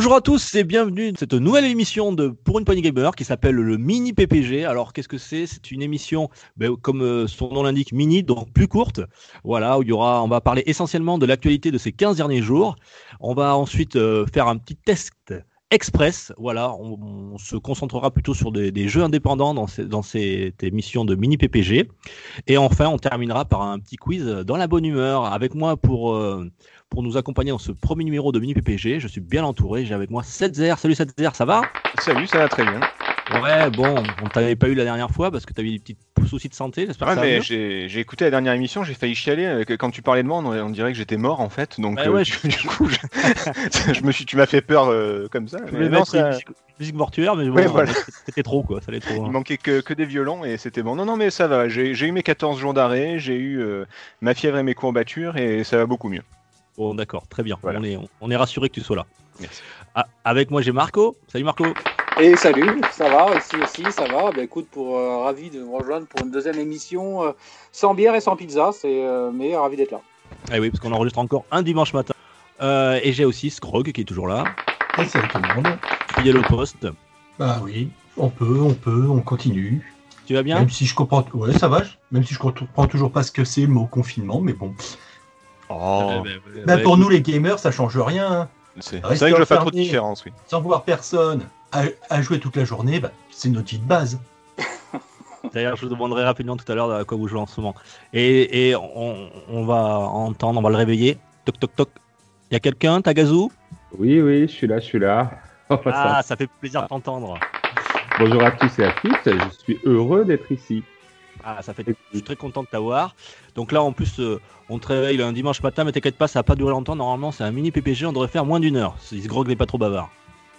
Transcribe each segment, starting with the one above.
Bonjour à tous et bienvenue dans cette nouvelle émission de Pour une poignée gamer qui s'appelle le Mini PPG. Alors qu'est-ce que c'est? C'est une émission, ben, comme euh, son nom l'indique, mini, donc plus courte. Voilà, où il y aura, on va parler essentiellement de l'actualité de ces 15 derniers jours. On va ensuite euh, faire un petit test express. Voilà, on, se concentrera plutôt sur des, des jeux indépendants dans, ces- dans cette émission de Mini PPG. Et enfin, on terminera par un petit quiz dans la bonne humeur. Avec moi pour euh, pour nous accompagner dans ce premier numéro de Mini PPG. Je suis bien entouré. J'ai avec moi Setzer. Salut Setzer, ça va? Salut, ça va très bien. Ouais, bon, on t'avait pas eu la dernière fois parce que t'avais des petits soucis de santé. J'espère Ouais, que ça va mais mieux. j'ai écouté la dernière émission, j'ai failli chialer. euh, Quand tu parlais de moi, on, on dirait que j'étais mort en fait. Donc, Ouais, euh, ouais, du, du coup, je, je me suis, tu m'as fait peur euh, comme ça. Je mais voulais non, mettre ça- une musique, musique mortuaire, mais bon, Ouais, voilà. c'était trop quoi. Ça allait trop. il hein. manquait que, que des violons et c'était bon. Non, non, mais ça va. J'ai j'ai eu mes 14 jours d'arrêt, j'ai eu euh, ma fièvre et mes courbatures et ça va beaucoup mieux. Bon, d'accord, très bien. Voilà. On est on est rassuré que tu sois là. Merci. Ah, avec moi, j'ai Marco. Salut Marco. Et salut, ça va, ici aussi, ça va. Bah, écoute, pour euh, ravi de vous rejoindre pour une deuxième émission euh, sans bière et sans pizza, c'est euh, mais ravi d'être là. Ah oui, parce qu'on enregistre encore un dimanche matin. Euh, et j'ai aussi Scrog qui est toujours là, Et salut tout le monde. fidèle au poste. Bah oui, on peut, on peut, on continue. Tu vas bien? Même si je comprends, ouais, ça va. Même si je comprends toujours pas ce que c'est le mot confinement, mais bon. Oh, euh, Bah, pour nous les gamers, ça change rien. hein. c'est vrai que je vois pas trop de différence, oui. Sans voir personne, à, à jouer toute la journée, bah, c'est notre de base. D'ailleurs, je vous demanderai rapidement tout à l'heure à quoi vous jouez en ce moment. Et, et on, on va entendre, on va le réveiller. Toc toc toc. Il y a quelqu'un, Tagazu? Oui, oui, je suis là, je suis là. Oh, ça. Ah, ça fait plaisir de t'entendre. Bonjour à tous et à toutes, je suis heureux d'être ici. Ah, ça fait. Je suis très content de t'avoir. Donc là, en plus, euh, on te réveille un dimanche matin, mais t'inquiète pas, ça va pas durer longtemps. Normalement, c'est un mini PPG, on devrait faire moins d'une heure. Si ce grog n'est pas trop bavard.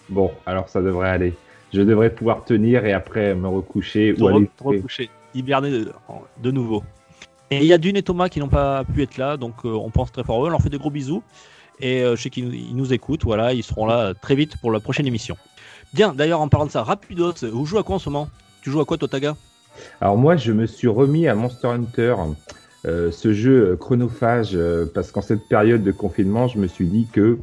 Bon, alors ça devrait aller. Je devrais pouvoir tenir et après me recoucher Te ou re- aller te recoucher, hiberner de, de nouveau. Et il y a Dune et Thomas qui n'ont pas pu être là, donc euh, on pense très fort à eux. On leur fait des gros bisous. Et euh, je sais qu'ils nous, ils nous écoutent, voilà, ils seront là très vite pour la prochaine émission. Bien, d'ailleurs, en parlant de ça, rapidos, vous jouez à quoi en ce moment? Tu joues à quoi, toi, Taga? Alors moi, je me suis remis à Monster Hunter, euh, ce jeu chronophage, euh, parce qu'en cette période de confinement, je me suis dit que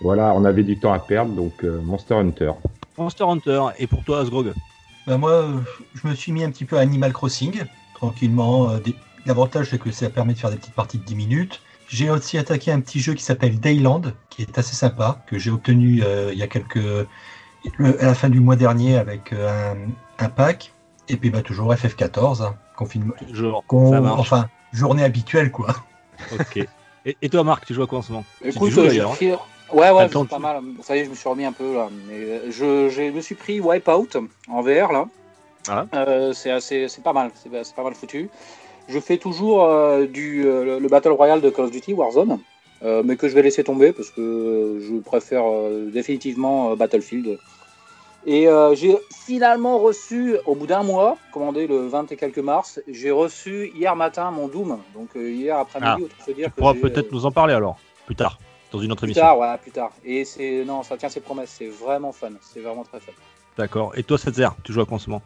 voilà, on avait du temps à perdre, donc euh, Monster Hunter. Monster Hunter, et pour toi, Asgrog Bah, moi, je me suis mis un petit peu à Animal Crossing, tranquillement. euh, des- L'avantage, c'est que ça permet de faire des petites parties de 10 minutes. J'ai aussi attaqué un petit jeu qui s'appelle Dayland, qui est assez sympa, que j'ai obtenu euh, il y a quelques. le- à la fin du mois dernier avec euh, un, un pack. Et puis, bah, toujours FF14, hein, confinement. Con- ça. Enfin, journée habituelle, quoi. Ok. Et, et toi, Marc, tu joues à quoi en ce moment? Écoute, joues, euh, j'ai d'ailleurs, pris- Ouais, ouais, c'est pas mal. Ça y est, je me suis remis un peu là. Mais euh, je, me suis pris Wipeout en VR là. Ah. Euh, c'est assez, c'est pas mal, c'est, pas mal foutu. Je fais toujours euh, du euh, le Battle Royale de Call of Duty Warzone, euh, mais que je vais laisser tomber parce que je préfère euh, définitivement euh, Battlefield. Et euh, j'ai finalement reçu, au bout d'un mois, commandé le 20 et quelques mars, j'ai reçu hier matin mon Doom. Donc euh, hier après-midi, Ah, autant se dire Tu que pourras peut-être euh, nous en parler alors, plus tard, dans une autre plus émission. tard, ouais, plus tard. Et c'est non, ça tient ses promesses. C'est vraiment fun. C'est vraiment très fun. D'accord. Et toi, Setzer, tu joues à quoi en ce moment?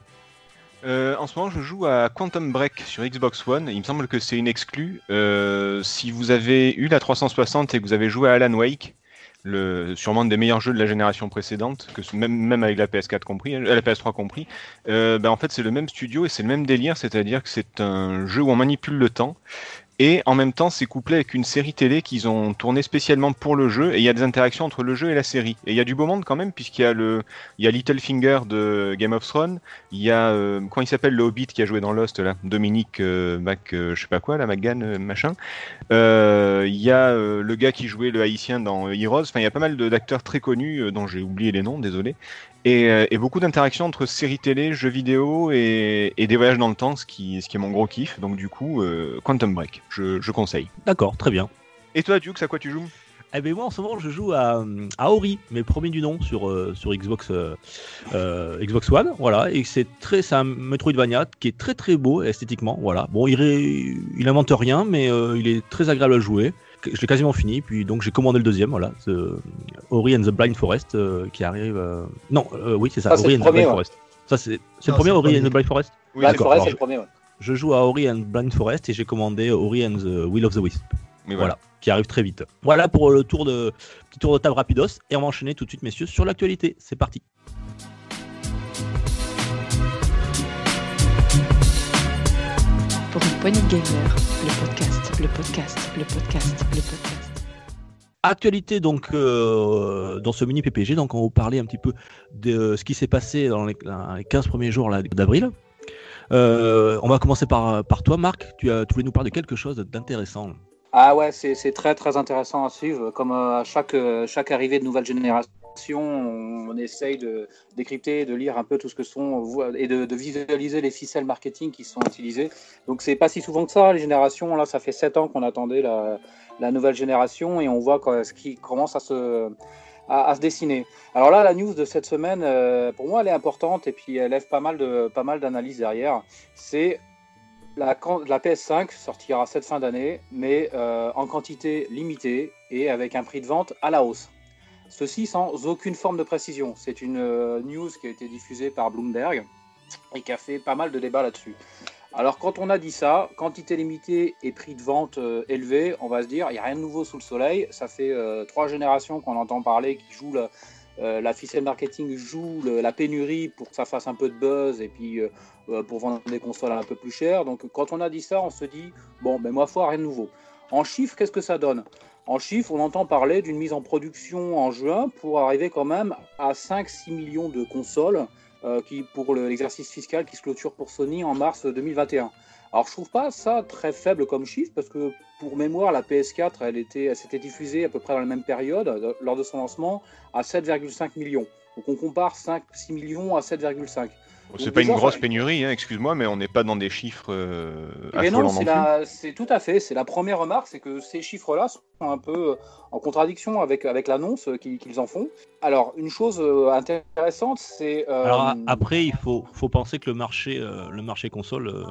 Euh, en ce moment, je joue à Quantum Break sur Xbox One. Il me semble que c'est une exclue. Euh, si vous avez eu la 360 et que vous avez joué à Alan Wake, le, sûrement des meilleurs jeux de la génération précédente, même, avec la PS4 compris, euh, la PS3 compris, ben en fait c'est le même studio et c'est le même délire, c'est-à-dire que c'est un jeu où on manipule le temps. Et en même temps, c'est couplé avec une série télé qu'ils ont tournée spécialement pour le jeu. Et il y a des interactions entre le jeu et la série. Et il y a du beau monde quand même, puisqu'il y a le, il y a Littlefinger de Game of Thrones. Il y a, euh, il s'appelle le Hobbit qui a joué dans Lost là Dominique euh, Mac, euh, je sais pas quoi, la McGann, euh, machin. Il y a le gars qui jouait le haïtien dans Heroes. Enfin, il y a pas mal d'acteurs très connus dont j'ai oublié les noms, désolé. Et, euh, et beaucoup d'interactions entre séries télé, jeux vidéo et, et des voyages dans le temps, ce qui, ce qui est mon gros kiff. Donc du coup, euh, Quantum Break, je, je conseille. D'accord, très bien. Et toi, Duke, à quoi tu joues? Eh ben moi en ce moment je joue à, à Ori, mais premier du nom sur, euh, sur Xbox, euh, Xbox One, voilà, et c'est très, c'est un Metroidvania qui est très très beau esthétiquement, voilà. Bon, il, ré- il invente rien, mais euh, il est très agréable à jouer. Je l'ai quasiment fini, puis donc j'ai commandé le deuxième, voilà, euh, Ori and the Blind Forest euh, qui arrive. euh, Non, euh, oui c'est ça, Ça, c'est Ori le and the premier, Blind ouais. Forest. Ça c'est, c'est le Non, premier c'est le Ori and the Blind Forest? Oui, d'accord, Forest, c'est je- le premier. ouais. Je joue à Ori and Blind Forest et j'ai commandé Ori and the Will of the Wisp. mais Voilà. voilà. qui arrive très vite. Voilà pour le tour de petit tour de table rapidos et on va enchaîner tout de suite messieurs sur l'actualité. C'est parti. Pour une poignée de gamer, le podcast, le podcast, le podcast, le podcast. Actualité donc euh, dans ce mini PPG donc on va vous parler un petit peu de ce qui s'est passé dans les, dans les 15 premiers jours d'avril. Euh, on va commencer par, par toi Marc, tu, as, tu voulais nous parler de quelque chose d'intéressant. Ah ouais, c'est très très intéressant à suivre. Comme euh, à chaque, euh, chaque arrivée de nouvelle génération, on, essaye de décrypter, de lire un peu tout ce que sont et de, visualiser les ficelles marketing qui sont utilisées. Donc c'est pas si souvent que ça, les générations. Là, ça fait 7 ans qu'on attendait la, nouvelle génération et on voit ce qui commence à se, à, se dessiner. Alors là, la news de cette semaine, euh, pour moi, elle est importante et puis elle lève pas mal de pas mal d'analyses derrière. C'est la, can- la PS5 sortira cette fin d'année, mais euh, en quantité limitée et avec un prix de vente à la hausse. Ceci sans aucune forme de précision. C'est une euh, news qui a été diffusée par Bloomberg et qui a fait pas mal de débats là-dessus. Alors quand on a dit ça, quantité limitée et prix de vente euh, élevé, on va se dire, il n'y a rien de nouveau sous le soleil. Ça fait trois générations qu'on entend parler, qui jouent la, la ficelle marketing joue la pénurie pour que ça fasse un peu de buzz et puis pour vendre des consoles un peu plus chères. Donc quand on a dit ça, on se dit, bon, ben moi, foi, rien de nouveau. En chiffres, qu'est-ce que ça donne? En chiffres, on entend parler d'une mise en production en juin pour arriver quand même à 5-6 millions de consoles euh, qui, pour le- l'exercice fiscal qui se clôture pour Sony en mars 2021. Alors je trouve pas ça très faible comme chiffre parce que pour mémoire la PS4 elle était elle s'était diffusée à peu près dans la même période euh, lors de son lancement à 7,5 millions. Donc on compare 5-6 millions à 7,5. C'est pas une grosse pénurie, hein, excuse-moi, mais on n'est pas dans des chiffres euh, Mais non, affolants c'est non la- c'est tout à fait. C'est la première remarque, c'est que ces chiffres-là sont un peu euh, en contradiction avec, avec l'annonce qu'ils qu'ils en font. Alors, une chose euh, intéressante, c'est. euh, Alors après il faut, faut penser que le marché, euh, le marché console euh,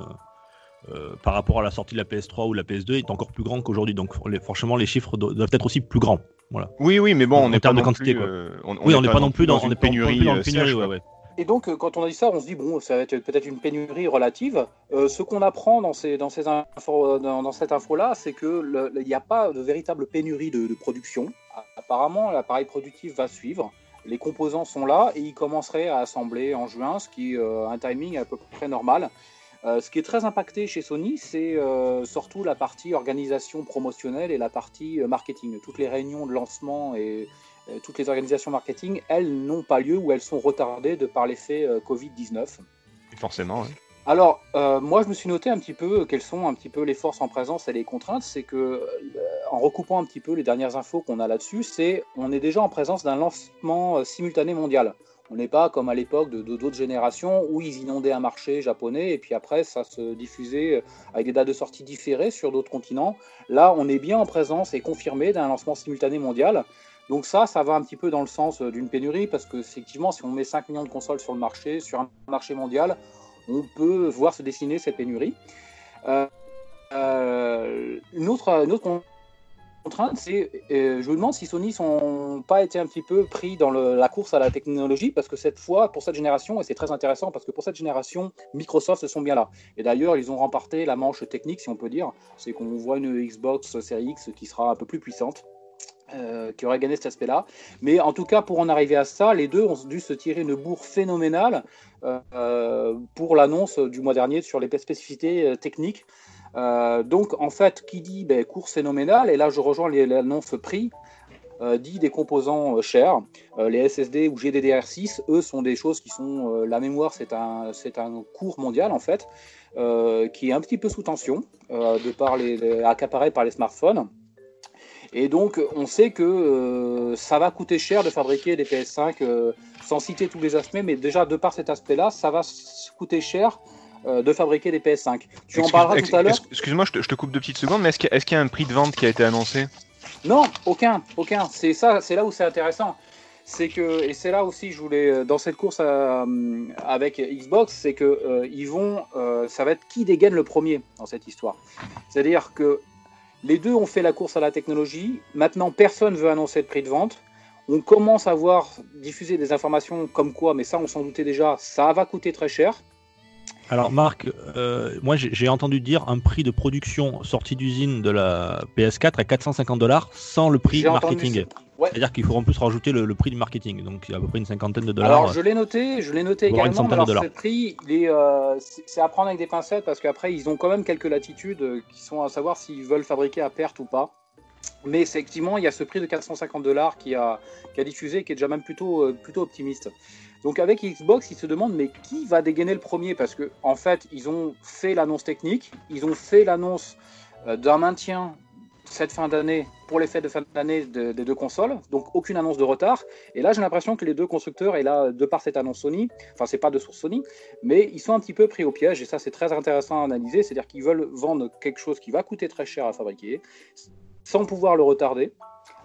euh, par rapport à la sortie de la PS3 ou la PS2 est encore plus grand qu'aujourd'hui. Donc les- franchement les chiffres do- doivent être aussi plus grands. Voilà. Oui, oui, mais bon, En on n'est pas termes de non quantité, plus. euh, on, oui on n'est pas non plus dans, une pénurie. dans une euh, pénurie. sèche, ouais, quoi. ouais. Et donc, euh, quand on a dit ça, on se dit, bon, ça va être peut-être une pénurie relative. Euh, ce qu'on apprend dans, cette info-là, c'est qu'il n'y a pas de véritable pénurie de, production. Apparemment, l'appareil productif va suivre. Les composants sont là et ils commenceraient à assembler en juin, ce qui est euh, un timing à peu près normal. Ce qui est très impacté chez Sony, c'est surtout la partie organisation promotionnelle et la partie marketing. Toutes les réunions de lancement et toutes les organisations marketing, elles n'ont pas lieu ou elles sont retardées de par l'effet euh, Covid-19. Forcément. ouais. Alors, euh, moi, je me suis noté un petit peu quelles sont un petit peu les forces en présence et les contraintes. C'est que, euh, en recoupant un petit peu les dernières infos qu'on a là-dessus, c'est on est déjà en présence d'un lancement euh, simultané mondial. On n'est pas comme à l'époque de d'autres générations où ils inondaient un marché japonais et puis après ça se diffusait euh, avec des dates de sortie différées sur d'autres continents. Là, on est bien en présence et confirmé d'un lancement simultané mondial. Donc ça, ça va un petit peu dans le sens euh, d'une pénurie parce que effectivement, si on met 5 millions de consoles sur le marché, sur un marché mondial, on peut voir se dessiner cette pénurie. Euh, euh, une, autre, contrainte, c'est, je me demande si Sony n'ont pas été un petit peu pris dans la course à la technologie, parce que cette fois, pour cette génération, et c'est très intéressant, parce que pour cette génération, Microsoft se sont bien là. Et d'ailleurs, ils ont remporté la manche technique, si on peut dire. C'est qu'on voit une Xbox Series X qui sera un peu plus puissante. Euh, qui aurait gagné cet aspect-là. Mais en tout cas, pour en arriver à ça, les deux ont dû se tirer une bourre phénoménale euh, pour l'annonce du mois dernier sur les spécificités euh, techniques. Donc, en fait, qui dit ben, course phénoménale, et là je rejoins l'annonce prix, dit des composants chers. Les SSD ou GDDR6, eux, sont des choses qui sont. la mémoire, c'est un, cours mondial, en fait, qui est un petit peu sous tension, de par les- accaparé par les smartphones. Et donc, on sait que euh, ça va coûter cher de fabriquer des PS5, euh, sans citer tous les aspects, mais déjà de par cet aspect-là, ça va coûter cher euh, de fabriquer des PS5. Tu en parleras tout à l'heure. ex- Excuse-moi, je te, je te coupe deux petites secondes, mais est-ce qu'il y, a- y un prix de vente qui a été annoncé? Non, aucun, aucun. C'est ça, c'est là où c'est intéressant. C'est que et c'est là aussi je voulais dans cette course avec Xbox, c'est que ils vont, ça va être qui dégaine le premier dans cette histoire? C'est-à-dire que les deux ont fait la course à la technologie. Maintenant, personne veut annoncer de prix de vente. On commence à voir diffuser des informations comme quoi, mais ça on s'en doutait déjà, ça va coûter très cher. Alors Marc, euh, moi j'ai entendu dire un prix de production sortie d'usine de la PS4 à 450 dollars sans le prix entendu marketing. Ouais. C'est-à-dire qu'il faut en plus rajouter le, le prix du marketing, donc il y a à peu près une cinquantaine de dollars. Alors je l'ai noté, je l'ai noté une également. mais centaine de dollars. ce prix, euh, c'est à prendre avec des pincettes parce qu'après ils ont quand même quelques latitudes euh, qui sont à savoir s'ils veulent fabriquer à perte ou pas. Mais effectivement, il y a ce prix de 450 dollars qui a, qui a diffusé, qui est déjà même plutôt, euh, plutôt optimiste. Donc avec Xbox, ils se demandent mais qui va dégainer le premier? Parce que en fait, ils ont fait l'annonce technique, ils ont fait l'annonce euh, d'un maintien cette fin d'année pour les fêtes de fin d'année de- des deux consoles, donc aucune annonce de retard. Et là, j'ai l'impression que les deux constructeurs, et là, de par cette annonce Sony, enfin, c'est pas de source Sony, mais ils sont un petit peu pris au piège, et ça, c'est très intéressant à analyser. C'est-à-dire qu'ils veulent vendre quelque chose qui va coûter très cher à fabriquer, sans pouvoir le retarder.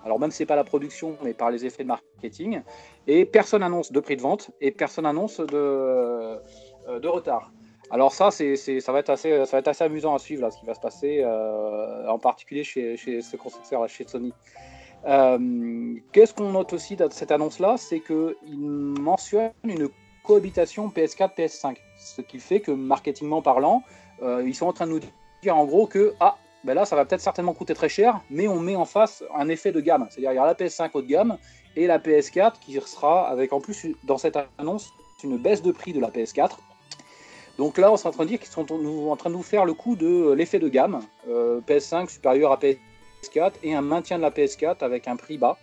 Alors, même si c'est pas la production, mais par les effets de marketing. Et personne annonce de prix de vente, et personne annonce de, euh, de retard. Alors ça, c'est, ça, va être assez, amusant à suivre, ce qui va se passer, euh, en particulier chez, ce constructeur, chez Sony. Euh, qu'est-ce qu'on note aussi dans cette annonce-là? C'est qu'il mentionne une cohabitation PS4-PS5. Ce qui fait que, marketingment parlant, euh, ils sont en train de nous dire en gros que ah, ben là, ça va peut-être certainement coûter très cher, mais on met en face un effet de gamme. C'est-à-dire il y a la PS5 haut de gamme et la PS4 qui sera avec en plus dans cette annonce une baisse de prix de la PS4. Donc là, on est en train de dire qu'ils sont en train de nous faire le coup de euh, l'effet de gamme. Euh, PS5 supérieur à PS4 et un maintien de la PS4 avec un prix bas.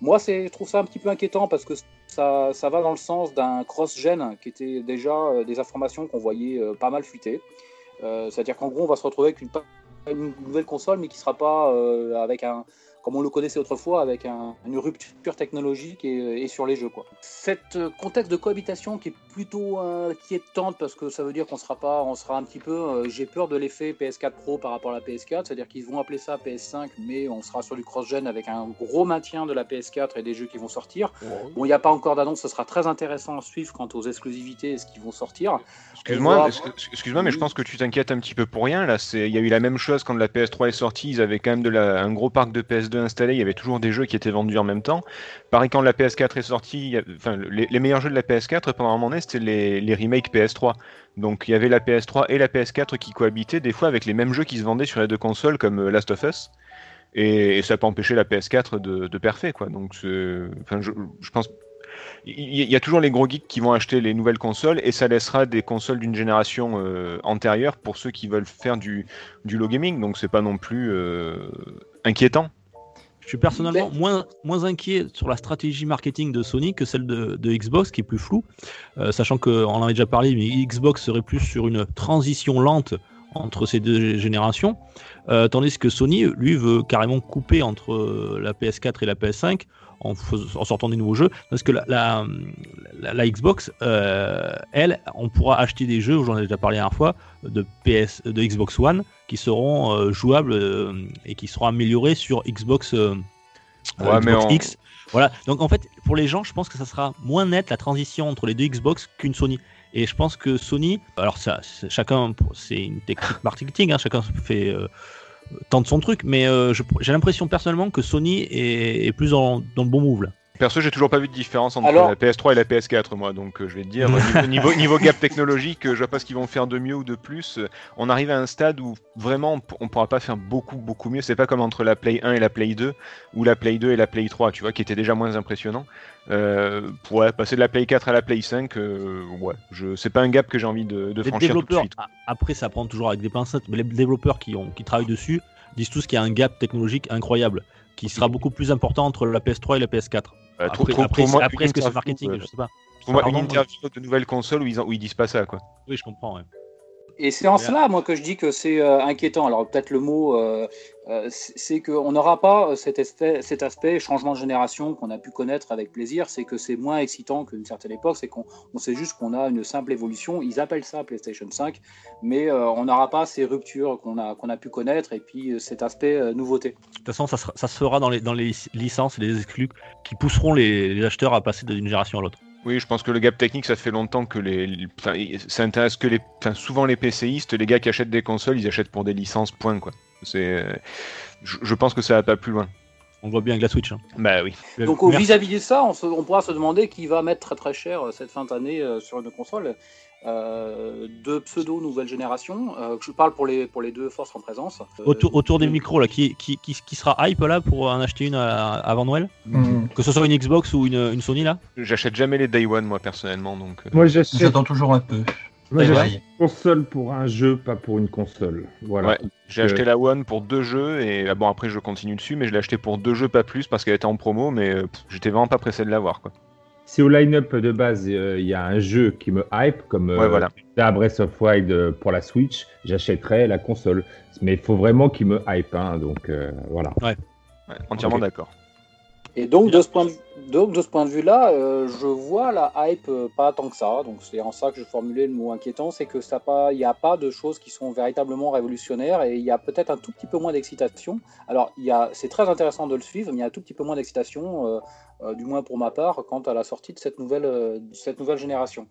Moi, je trouve ça un petit peu inquiétant parce que ça, va dans le sens d'un cross-gen qui était déjà euh, des informations qu'on voyait pas mal fuiter. C'est-à-dire qu'en gros, on va se retrouver avec une, nouvelle console, mais qui sera pas avec un, comme on le connaissait autrefois, avec un- une rupture technologique et, et sur les jeux. Quoi. Cet euh, contexte de cohabitation qui est plutôt inquiétante parce que ça veut dire qu'on sera pas, on sera un petit peu. euh, J'ai peur de l'effet PS4 Pro par rapport à la PS4, c'est-à-dire qu'ils vont appeler ça PS5, mais on sera sur du cross-gen avec un gros maintien de la PS4 et des jeux qui vont sortir. Bon, il n'y a pas encore d'annonce, ce sera très intéressant à suivre quant aux exclusivités et ce qui vont sortir. Excuse-moi, voit- excu- excuse-moi, mais je pense que tu t'inquiètes un petit peu pour rien. Là, il y a eu la même chose quand la PS3 est sortie. Ils avaient quand même de la, un gros parc de PS2 installé. Il y avait toujours des jeux qui étaient vendus en même temps. Pareil, quand la PS4 est sortie, les, meilleurs jeux de la PS4 pendant un moment donné, c'était les, les remakes PS3. Donc, il y avait la PS3 et la PS4 qui cohabitaient des fois avec les mêmes jeux qui se vendaient sur les deux consoles, comme euh, Last of Us. Et, ça n'a pas empêché la PS4 de, de perfer, quoi. Donc, je, je pense il y, il y a toujours les gros geeks qui vont acheter les nouvelles consoles et ça laissera des consoles d'une génération euh, antérieure pour ceux qui veulent faire du, du low gaming. Donc c'est pas non plus euh, inquiétant. Je suis personnellement moins, moins inquiet sur la stratégie marketing de Sony que celle de, de Xbox, qui est plus floue, Euh, sachant qu'on en avait déjà parlé, mais Xbox serait plus sur une transition lente entre ces deux générations, euh, tandis que Sony, lui, veut carrément couper entre euh, la PS4 et la PS5 en, sortant des nouveaux jeux, parce que la, la, la- la Xbox, euh, elle, on pourra acheter des jeux, j'en ai déjà parlé la dernière fois, de, PS, de Xbox One, qui seront euh, jouables euh, et qui seront améliorés sur Xbox, Ouais, mais Xbox on- X. Voilà. Donc en fait, pour les gens, je pense que ça sera moins net la transition entre les deux Xbox qu'une Sony. Et je pense que Sony, alors ça, chacun, c'est une technique marketing, hein, chacun fait tente son truc, mais euh, j'ai l'impression personnellement que Sony est, plus dans le bon move là. Perso, j'ai toujours pas vu de différence entre Alors- la PS3 et la PS4, moi. Donc euh, je vais te dire, niveau, niveau, niveau gap technologique, euh, je vois pas ce qu'ils vont faire de mieux ou de plus. On arrive à un stade où vraiment on pourra pas faire beaucoup, beaucoup mieux. C'est pas comme entre la Play 1 et la Play 2 ou la Play 2 et la Play 3, tu vois, qui étaient déjà moins impressionnants. Euh, ouais, passer de la Play 4 à la Play 5, euh, ouais, je, c'est pas un gap que j'ai envie de, de Les franchir tout de développeurs, suite. après ça prend toujours avec des pincettes, mais les développeurs qui, ont, qui travaillent dessus disent tous qu'il y a un gap technologique incroyable, qui sera beaucoup plus important entre la PS3 et la PS4. Euh, Après, trou- après, trouve-moi après, est-ce que c'est marketing euh, Je sais pas. trouve-moi une interview de nouvelle console où ils, en- où ils disent pas ça, quoi. Oui, je comprends. ouais. Et c'est en cela, moi, que je dis que c'est euh, inquiétant. Alors, peut-être le mot, euh, euh, c'est qu'on n'aura pas cet aspect, cet aspect changement de génération qu'on a pu connaître avec plaisir. C'est que c'est moins excitant qu'une certaine époque. C'est qu'on on sait juste qu'on a une simple évolution. Ils appellent ça PlayStation 5, mais euh, on n'aura pas ces ruptures qu'on a, qu'on a pu connaître et puis euh, cet aspect euh, nouveauté. De toute façon, ça, sera- ça se fera dans les, dans les licences et les exclus qui pousseront les, les acheteurs à passer d'une génération à l'autre. Oui, je pense que le gap technique, ça fait longtemps que les, les- enfin, ça intéresse que les, enfin, souvent les PCistes, les gars qui achètent des consoles, ils achètent pour des licences, point quoi. C'est, euh, je, je pense que ça va pas plus loin. On le voit bien avec la Switch. hein. Bah oui. Donc, au Merci. vis-à-vis de ça, on, se- on pourra se demander qui va mettre très très cher euh, cette fin d'année euh, sur une console euh, de pseudo nouvelle génération. Euh, je parle pour les, pour les deux forces en présence. Euh, Autour, autour des de- micros, là, qui, qui, qui, qui sera hype là pour en acheter une à- avant Noël Hmm. Que ce soit une Xbox ou une, une Sony là J'achète jamais les Day One moi personnellement, donc. euh, Moi, J'attends toujours un peu. moi, j'achète une console pour un jeu, pas pour une console. Voilà. Ouais. J'ai Euh, acheté la One pour deux jeux et ah bon après je continue dessus, mais je l'ai acheté pour deux jeux pas plus parce qu'elle était en promo, mais euh, j'étais vraiment pas pressé de l'avoir quoi. Si au line-up de base, euh, il y a un jeu qui me hype, comme euh, Ouais, voilà. Breath of Wild euh, pour la Switch, j'achèterais la console. Mais il faut vraiment qu'il me hype, hein, donc euh, voilà. Ouais, entièrement d'accord. Et donc de ce point de, donc, de ce point de vue-là, euh, je vois la hype euh, pas tant que ça. Donc c'est en ça que je formulais le mot inquiétant, c'est que ça pas, il n'y a pas de choses qui sont véritablement révolutionnaires et il y a peut-être un tout petit peu moins d'excitation. Alors il y a, c'est très intéressant de le suivre, mais il y a un tout petit peu moins d'excitation, euh, du moins pour ma part, quant à la sortie de cette nouvelle, de cette nouvelle génération.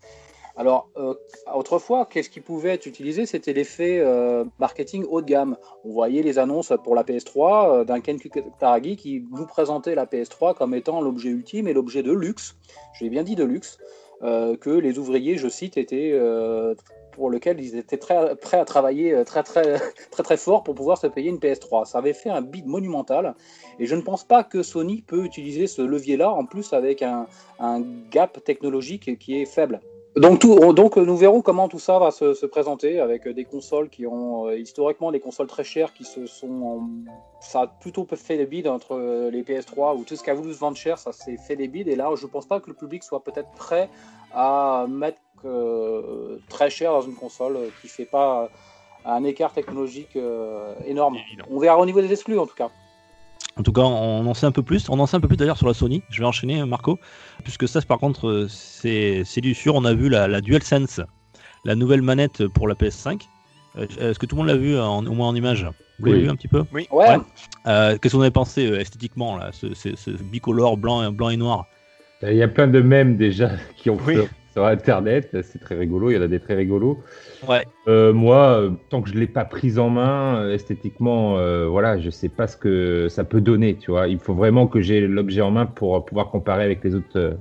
Alors, euh, autrefois, qu'est-ce qui pouvait être utilisé? C'était l'effet euh, marketing haut de gamme. On voyait les annonces pour la PS3 euh, d'un Ken Kutaragi qui nous présentait la PS3 comme étant l'objet ultime et l'objet de luxe, je l'ai bien dit de luxe, que les ouvriers, je cite, étaient pour lequel ils étaient très prêts à travailler très très très très fort pour pouvoir se payer une PS3. Ça avait fait un bid monumental et je ne pense pas que Sony peut utiliser ce levier-là en plus avec un gap technologique qui est faible. Donc, tout, donc nous verrons comment tout ça va se, se présenter avec euh, des consoles qui ont euh, historiquement des consoles très chères qui se sont en- ça a plutôt fait des bids entre euh, les PS3 ou tout ce qui a voulu se vendre cher ça s'est fait des bids et là je pense pas que le public soit peut-être prêt à mettre euh, très cher dans une console qui fait pas un écart technologique énorme. On verra au niveau des exclus en tout cas. En tout cas, on en sait un peu plus. On en sait un peu plus d'ailleurs sur la Sony. Je vais enchaîner, Marco. Puisque ça, par contre, euh, c'est c'est du sûr. On a vu la, la DualSense, la nouvelle manette pour la PS5. Euh, Est-ce que tout le monde l'a vu, en- au moins en image? Vous l'avez Oui. vu un petit peu? Oui. Ouais, Ouais. Euh, Qu'est-ce que vous en avez pensé euh, esthétiquement, là, ce, ce- ce bicolore blanc, blanc et noir? Il y a plein de mèmes déjà qui ont Oui. Sur, Internet. C'est très rigolo. Il y en a des très rigolos. Ouais. Euh, moi, euh, tant que je l'ai pas prise en main, euh, esthétiquement, euh, voilà, je sais pas ce que ça peut donner. Tu vois, il faut vraiment que j'ai l'objet en main pour pouvoir comparer avec les autres euh,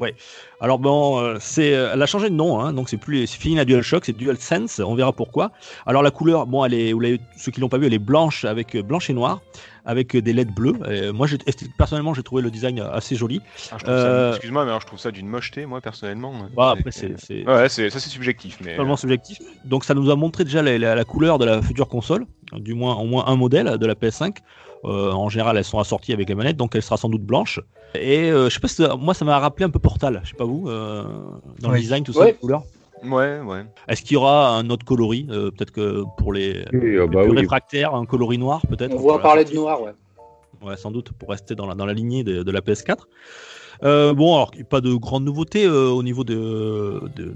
manettes. Alors bon, euh, c'est, euh, elle a changé de nom, hein, donc c'est plus, c'est fini la DualShock, c'est DualSense. On verra pourquoi. Alors la couleur, bon, elle est, vous l'avez, ceux qui l'ont pas vu, elle est blanche avec euh, blanche et noire, avec des LED bleus. Moi, j'ai, personnellement, j'ai trouvé le design assez joli. Ah, Euh, Excuse-moi, mais alors, je trouve ça d'une mocheté, moi personnellement. Bon, après, c'est, c'est Ouais, c'est ça c'est subjectif, mais. totalement subjectif. Donc ça nous a montré déjà la, la- la couleur de la future console, du moins au moins un modèle de la PS5. Euh, en général, elles sont assorties avec les manettes, donc elle sera sans doute blanche. Et euh, je sais pas, si ça- moi, ça m'a rappelé un peu Portal. Je sais pas vous, euh, dans le design, tout ça, Ouais. les couleurs. Ouais, ouais. Est-ce qu'il y aura un autre coloris euh, Peut-être que pour les Oui, bah plus oui. réfractaires, un coloris noir, peut-être. on la parler de noir, ouais. Ouais, sans doute, pour rester dans la, dans la lignée de, de la PS4. Euh, bon, alors, pas de grande nouveauté euh, au niveau de, de-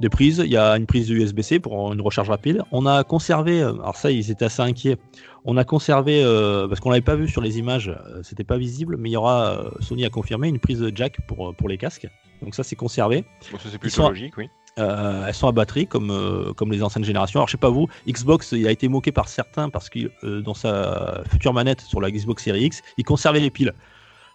des prises. Il y a une prise USB-C pour une recharge rapide. On a conservé, euh, alors ça, ils étaient assez inquiets. On a conservé, euh, parce qu'on l'avait pas vu sur les images, euh, c'était pas visible, mais il y aura, euh, Sony a confirmé, une prise jack pour, pour les casques. Donc ça, c'est conservé. Bon, ça c'est plutôt sont- logique, oui. Elles sont à batterie comme, comme les anciennes générations. Alors je sais pas vous, Xbox il a été moqué par certains parce que dans sa future manette sur la Xbox Series X, il conservait les piles.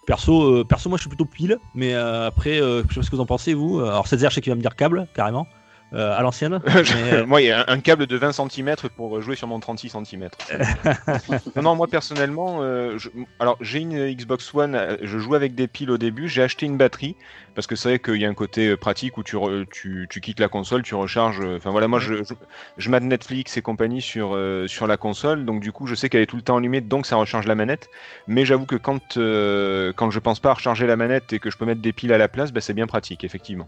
Perso, euh, perso moi je suis plutôt pile, mais euh, après euh, je sais pas ce que vous en pensez vous. Alors cette je sais qu'il va me dire câble carrément euh, à l'ancienne. mais, euh, moi, il y a un un câble de 20 cm pour jouer sur mon 36 cm. non, non, moi personnellement, euh, je- alors j'ai une Xbox One, je joue avec des piles au début, j'ai acheté une batterie parce que c'est vrai qu'il y a un côté pratique où tu, re- tu, tu quittes la console, tu recharges. Enfin voilà, moi je, je, je mate Netflix et compagnie sur, euh, sur la console, donc du coup je sais qu'elle est tout le temps allumée, donc ça recharge la manette. Mais j'avoue que quand, quand je pense pas à recharger la manette et que je peux mettre des piles à la place, bah, c'est bien pratique, effectivement.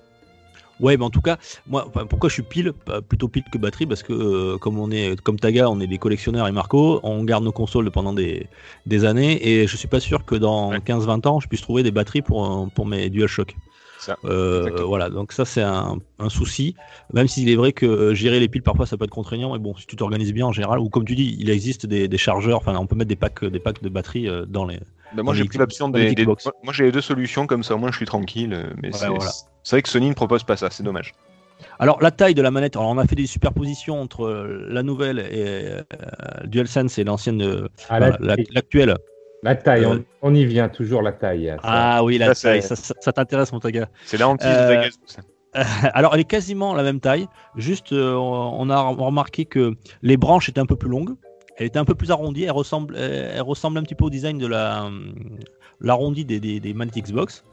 Ouais, mais en tout cas, moi, enfin, pourquoi je suis pile, pas- plutôt pile que batterie, parce que euh, comme on est, comme Taga, on est des collectionneurs et Marco, on garde nos consoles pendant des, des années, et je suis pas sûr que dans Ouais. 15-20 ans, je puisse trouver des batteries pour un- pour mes DualShock. Ça, Euh, voilà, donc ça c'est un, un souci. Même s'il est vrai que euh, gérer les piles parfois ça peut être contraignant, mais bon, si tu t'organises bien en général, ou comme tu dis, il existe des, des chargeurs, enfin on peut mettre des packs, des packs de batteries euh, dans les. Bah, moi j'ai pris l'option des, des- moi- j'ai les deux solutions comme ça, au moins je suis tranquille. euh, Mais Ouais, c'est voilà. c'est vrai que Sony ne propose pas ça, c'est dommage. Alors la taille de la manette, alors on a fait des superpositions entre euh, la nouvelle et euh, DualSense et l'ancienne, euh, Ah, la- l'actuelle. la taille, Euh, on, on y vient toujours, la taille. ça. Ah oui, la Ça, taille, ça, ça- ça t'intéresse mon taga. C'est la hantise Euh, de Tagazu, ça. Alors, elle est quasiment la même taille. Juste, euh, on a remarqué que les branches étaient un peu plus longues. Elle était un peu plus arrondie. Elle ressemble, euh, elle ressemble un petit peu au design de la euh, l'arrondi des, des, des manettes Xbox.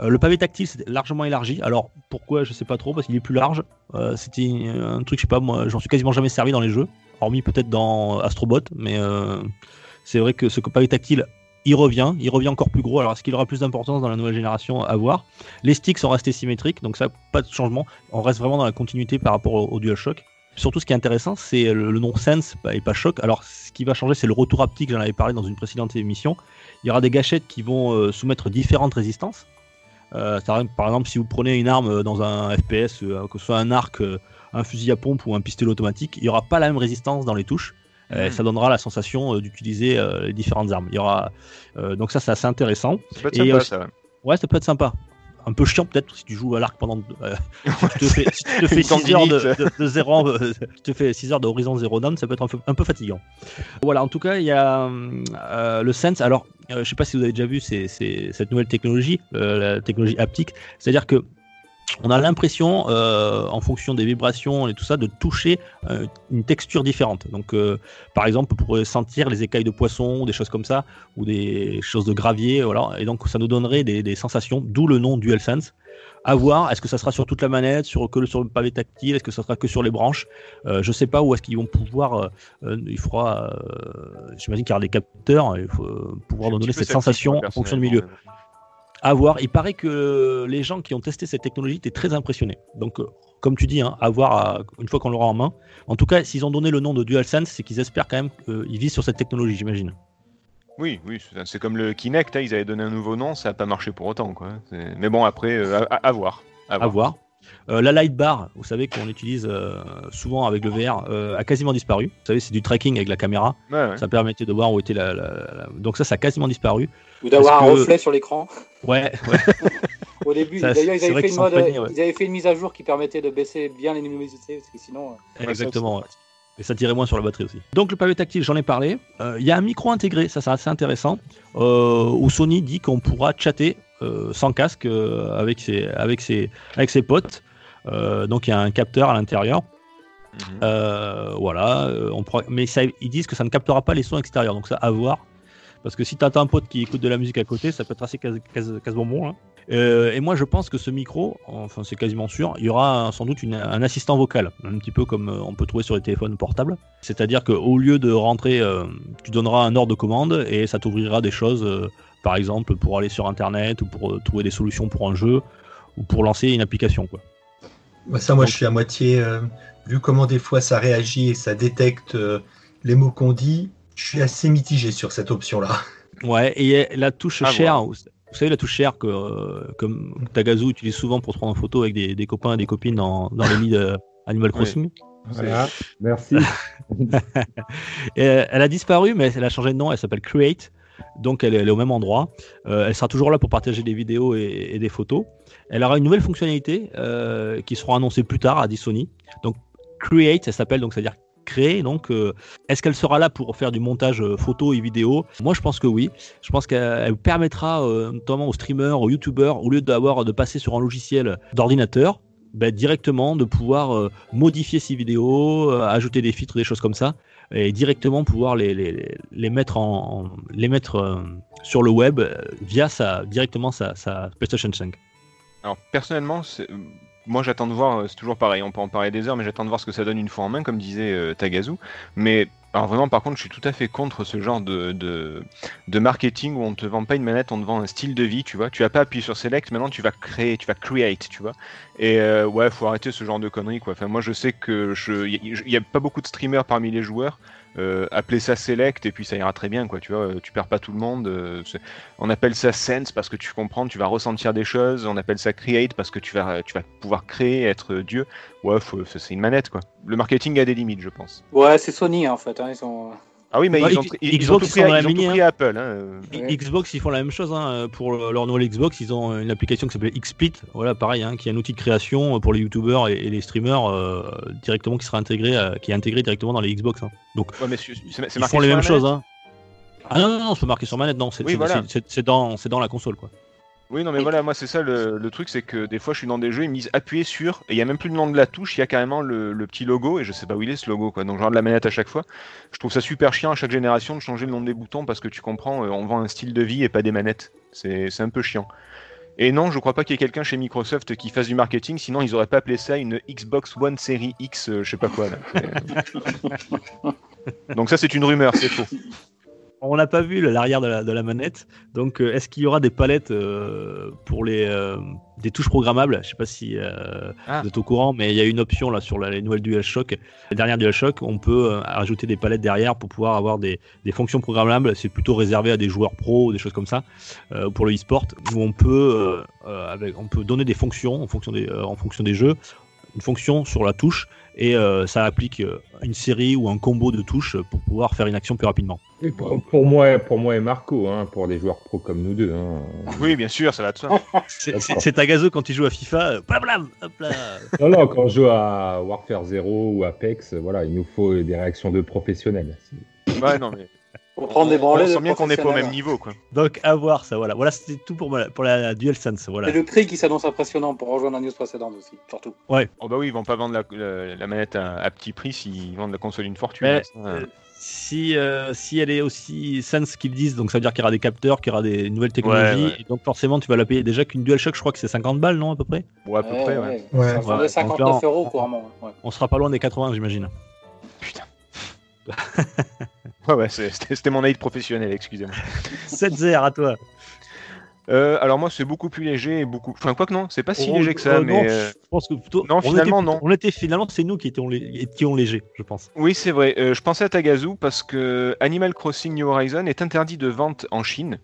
Euh, le pavé tactile c'est largement élargi. Alors pourquoi je sais pas trop parce qu'il est plus large. C'était un truc je sais pas moi j'en suis quasiment jamais servi dans les jeux, hormis peut-être dans Astrobot, mais c'est vrai que ce pavé tactile il revient, il revient encore plus gros. Alors est-ce qu'il aura plus d'importance dans la nouvelle génération à voir? Les sticks sont restés symétriques, donc ça pas de changement. On reste vraiment dans la continuité par rapport au, au DualShock. Surtout, ce qui est intéressant, c'est le, le nom Sense bah, et pas Shock. Alors, ce qui va changer, c'est le retour haptique. J'en avais parlé dans une précédente émission. Il y aura des gâchettes qui vont euh, soumettre différentes résistances. Euh, ça, par exemple, si vous prenez une arme euh, dans un FPS, euh, que ce soit un arc, euh, un fusil à pompe ou un pistolet automatique, il n'y aura pas la même résistance dans les touches. Euh, Mhm. Ça donnera la sensation euh, d'utiliser euh, les différentes armes. Il y aura euh, donc ça, c'est assez intéressant. Ça peut être et sympa, aussi- ça. Ouais, ça peut être sympa. Un peu chiant peut-être si tu joues à l'arc pendant. euh, si tu te fais, si tu te fais Une 6 heures de, de, de zéro, euh, tu te fais 6 heures d'Horizon Zero Dawn, ça peut être un peu, un peu fatigant. Voilà, en tout cas, il y a euh, le Sense. Alors, euh, je sais pas si vous avez déjà vu ces- ces- cette nouvelle technologie, euh, la technologie haptique. C'est-à-dire que on a l'impression, euh, en fonction des vibrations et tout ça, de toucher euh, une texture différente. Donc, euh, par exemple, on pourrait sentir les écailles de poisson, des choses comme ça, ou des choses de gravier, voilà. Et donc, ça nous donnerait des, des sensations, d'où le nom DualSense. À voir, est-ce que ça sera sur toute la manette, sur, que sur le pavé tactile, est-ce que ça sera que sur les branches? Euh, Je sais pas où est-ce qu'ils vont pouvoir. euh, il faudra, euh, j'imagine qu'il y aura des capteurs, il faut pouvoir donner cette sensation en fonction du milieu. À voir. Il paraît que les gens qui ont testé cette technologie étaient très impressionnés. Donc, euh, comme tu dis, hein, à voir une fois qu'on l'aura en main. En tout cas, s'ils ont donné le nom de DualSense, c'est qu'ils espèrent quand même qu'ils visent sur cette technologie, j'imagine. Oui, oui, c'est- comme le Kinect, hein, ils avaient donné un nouveau nom, ça n'a pas marché pour autant. Quoi. Mais bon, après, euh, à, à- à voir. À À voir. voir. Euh, la light bar, vous savez qu'on utilise euh, souvent avec le VR, euh, a quasiment disparu. Vous savez, c'est du tracking avec la caméra. Ouais, ouais. Ça permettait de voir où était la, la- la- Donc ça, ça a quasiment disparu. Ou d'avoir un que- reflet sur l'écran. Ouais, ouais. Au début, d'ailleurs, ils, avaient fait une sans mode- poignet, ouais. ils avaient fait une mise à jour qui permettait de baisser bien les luminosités, parce que sinon. euh, Exactement. Et ça tirait moins sur la batterie aussi. Donc le pavé tactile, j'en ai parlé. Euh, Il y a un micro intégré, ça c'est assez intéressant, euh, où Sony dit qu'on pourra chatter sans casque euh, avec, ses, avec, ses, avec ses potes. Euh, donc il y a un capteur à l'intérieur. Mhm. Euh, voilà, euh, on pourra- mais ça, ils disent que ça ne captera pas les sons extérieurs, donc ça à voir. Parce que si tu as un pote qui écoute de la musique à côté, ça peut être assez casse, casse, casse bonbon. hein. Euh, et moi, je pense que ce micro, enfin, c'est quasiment sûr, il y aura sans doute une- un assistant vocal, un petit peu comme euh, on peut trouver sur les téléphones portables. C'est-à-dire qu'au lieu de rentrer, euh, tu donneras un ordre de commande et ça t'ouvrira des choses, euh, par exemple pour aller sur Internet ou pour euh, trouver des solutions pour un jeu ou pour lancer une application. Quoi. Bah, ça, moi, je suis à moitié. euh, vu comment des fois ça réagit et ça détecte euh, les mots qu'on dit, je suis assez mitigé sur cette option-là. Ouais, et la touche À share, voir. vous, savez, la touche share que euh, comme Tagazu utilise souvent pour prendre en photo avec des, des copains et des copines dans, dans les lits de Animal Crossing. Voilà, merci. Et, elle a disparu, mais elle a changé de nom, elle s'appelle Create. Donc elle est, au même endroit. Euh, elle sera toujours là pour partager des vidéos et, des photos. Elle aura une nouvelle fonctionnalité euh, qui sera annoncée plus tard, a dit Sony. Donc Create, elle s'appelle donc c'est-à-dire créer. Donc euh, est-ce qu'elle sera là pour faire du montage photo et vidéo? Moi je pense que oui. Je pense qu'elle elle permettra notamment aux streamers, aux youtubeurs, au lieu d'avoir de passer sur un logiciel d'ordinateur, ben, directement de pouvoir modifier ces vidéos, ajouter des filtres, des choses comme ça, et directement pouvoir les, les, les mettre, en, les mettre euh, sur le web euh, via sa, directement sa, sa PlayStation 5. Alors personnellement, moi j'attends de voir, euh, c'est toujours pareil, on peut en parler des heures, mais j'attends de voir ce que ça donne une fois en main, comme disait Tagazu. Mais Alors vraiment, par contre, je suis tout à fait contre ce genre de, marketing où on te vend pas une manette, on te vend un style de vie, tu vois. Tu vas pas appuyer sur Select, maintenant tu vas créer, tu vas create, tu vois. Et euh, ouais, faut arrêter ce genre de conneries, quoi. Enfin, moi, je sais que je, a pas beaucoup de streamers parmi les joueurs. Euh, appelez ça select et puis ça ira très bien quoi tu vois. Euh, tu perds pas tout le monde euh, on appelle ça sense parce que tu comprends tu vas ressentir des choses. On appelle ça create parce que tu vas tu vas pouvoir créer être dieu. Ouais c'est une manette quoi. Le marketing a des limites je pense. Ouais, c'est Sony en fait. hein, ils sont... ah oui mais Bah, ils ont, ils, Xbox, tout pris, ils ont tout à Apple hein. Xbox, ils font la même chose hein, pour le- leur nouvelle Xbox. Ils ont une application qui s'appelle XSplit, voilà, pareil, hein, qui est un outil de création pour les YouTubers et, et les streamers euh, directement qui sera intégré, euh, qui est intégré directement dans les Xbox. hein. Donc, ouais mais ils font les mêmes choses. Hein. Ah non, non, non, c'est pas marqué sur manette, non, c'est Oui, voilà. dans, c'est dans la console, quoi. Oui, non, mais voilà, moi c'est ça le, le truc, c'est que des fois je suis dans des jeux, ils me disent appuyer sur, et il y a même plus le nom de la touche, il y a carrément le, le petit logo, et je sais pas où il est ce logo, quoi. Donc je regarde la manette à chaque fois. Je trouve ça super chiant à chaque génération de changer le nom des boutons parce que tu comprends, euh, on vend un style de vie et pas des manettes. C'est c'est un peu chiant. Et non, je crois pas qu'il y ait quelqu'un chez Microsoft qui fasse du marketing, sinon ils auraient pas appelé ça une Xbox One Series X, euh, je sais pas quoi. Là. Donc ça c'est une rumeur, c'est faux. On n'a pas vu l'arrière de la, de la manette, donc euh, est-ce qu'il y aura des palettes euh, pour les euh, des touches programmables? Je sais pas si euh, Ah. vous êtes au courant, mais il y a une option là sur la, les nouvelles DualShock, les dernières DualShock, on peut rajouter des palettes derrière pour pouvoir avoir des, des fonctions programmables. C'est plutôt réservé à des joueurs pro ou des choses comme ça pour le e-sport, où on peut avec, on peut donner des fonctions en fonction des en fonction des jeux, une fonction sur la touche et euh, ça applique euh, une série ou un combo de touches pour pouvoir faire une action plus rapidement. Et pour, pour moi, pour moi et Marco, hein, pour des joueurs pro comme nous deux. hein. Oui, bien sûr, ça va de soi. C'est- c'est Tagazo quand il joue à FIFA, euh, blablam, hop là. Non, non, quand on joue à Warfare 0 ou Apex, voilà, il nous faut des réactions de professionnels. Ouais, non, mais Pour prendre des on branlées. sent de bien qu'on n'est pas au même niveau, quoi. Donc à voir ça, voilà. Voilà, c'était tout pour, ma- pour la DualSense, voilà. Et le prix qui s'annonce impressionnant pour rejoindre la news précédente aussi, surtout. Oh bah oui, ils vont pas vendre la, la- la manette à, à petit prix s'ils vendent la console une fortune. Mais, hein, ça. euh, Si, euh, si elle est aussi sense qu'ils disent, donc ça veut dire qu'il y aura des capteurs, qu'il y aura des nouvelles technologies, ouais. et donc forcément tu vas la payer. Déjà qu'une DualShock, je crois que c'est 50 balles, non, à peu près? Bon, à peu près, ouais. Ouais. Ça Ouais, 59 donc là, on- euros couramment. ouais. On sera pas loin des 80, j'imagine. Putain. ouais, ouais, c'est- c'était mon aide professionnel, excusez-moi. 7 à toi. Euh, alors moi, c'est beaucoup plus léger et beaucoup. Enfin, quoi que non, c'est pas si Oh, léger que ça, euh, non, mais. euh, Je pense que plutôt. non, on finalement, était, non. On était finalement, c'est nous qui étions, lé- étions légers, je pense. Oui, c'est vrai. Euh, je pensais à Tagazu parce que Animal Crossing New Horizon est interdit de vente en Chine.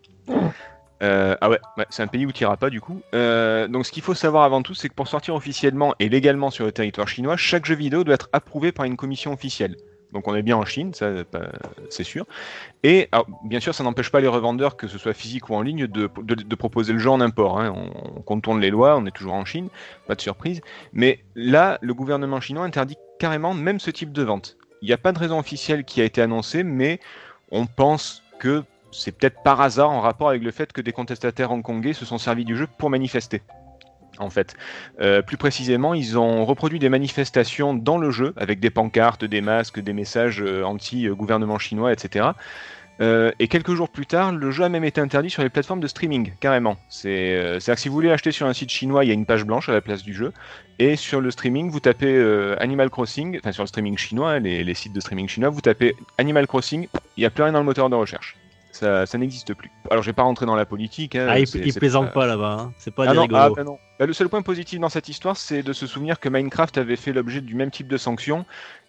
Euh, ah ouais, ouais, c'est un pays où tu n'iras pas du coup. Euh, donc ce qu'il faut savoir avant tout, c'est que pour sortir officiellement et légalement sur le territoire chinois, chaque jeu vidéo doit être approuvé par une commission officielle. Donc on est bien en Chine, ça pas- c'est sûr. Et alors, bien sûr, ça n'empêche pas les revendeurs, que ce soit physique ou en ligne, de, proposer le jeu en import. hein. On contourne les lois, on est toujours en Chine, pas de surprise. Mais là, le gouvernement chinois interdit carrément même ce type de vente. Il n'y a pas de raison officielle qui a été annoncée, mais on pense que c'est peut-être par hasard en rapport avec le fait que des contestataires hongkongais se sont servis du jeu pour manifester. En fait, Euh, plus précisément, ils ont reproduit des manifestations dans le jeu avec des pancartes, des masques, des messages euh, anti-gouvernement chinois, etc. Euh, et quelques jours plus tard, le jeu a même été interdit sur les plateformes de streaming, carrément. C'est, C'est-à-dire que si vous voulez acheter sur un site chinois, il y a une page blanche à la place du jeu. Et sur le streaming, vous tapez Animal Crossing, enfin sur le streaming chinois, hein, les, les sites de streaming chinois, vous tapez Animal Crossing, il n'y a plus rien dans le moteur de recherche. Ça, ça n'existe plus. Alors je vais pas rentrer dans la politique. hein, Ah, il, c'est- il c'est plaisante pas- pas là-bas, hein. c'est pas ah des non, rigolos. ah, bah non. Bah, le seul point positif dans cette histoire, c'est de se souvenir que Minecraft avait fait l'objet du même type de sanctions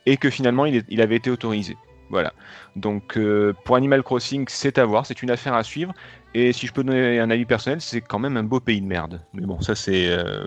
et que finalement il, est- il avait été autorisé. Voilà. Donc euh, pour Animal Crossing, c'est à voir, c'est une affaire à suivre. Et si je peux donner un avis personnel, c'est quand même un beau pays de merde. Mais bon, ça c'est, euh,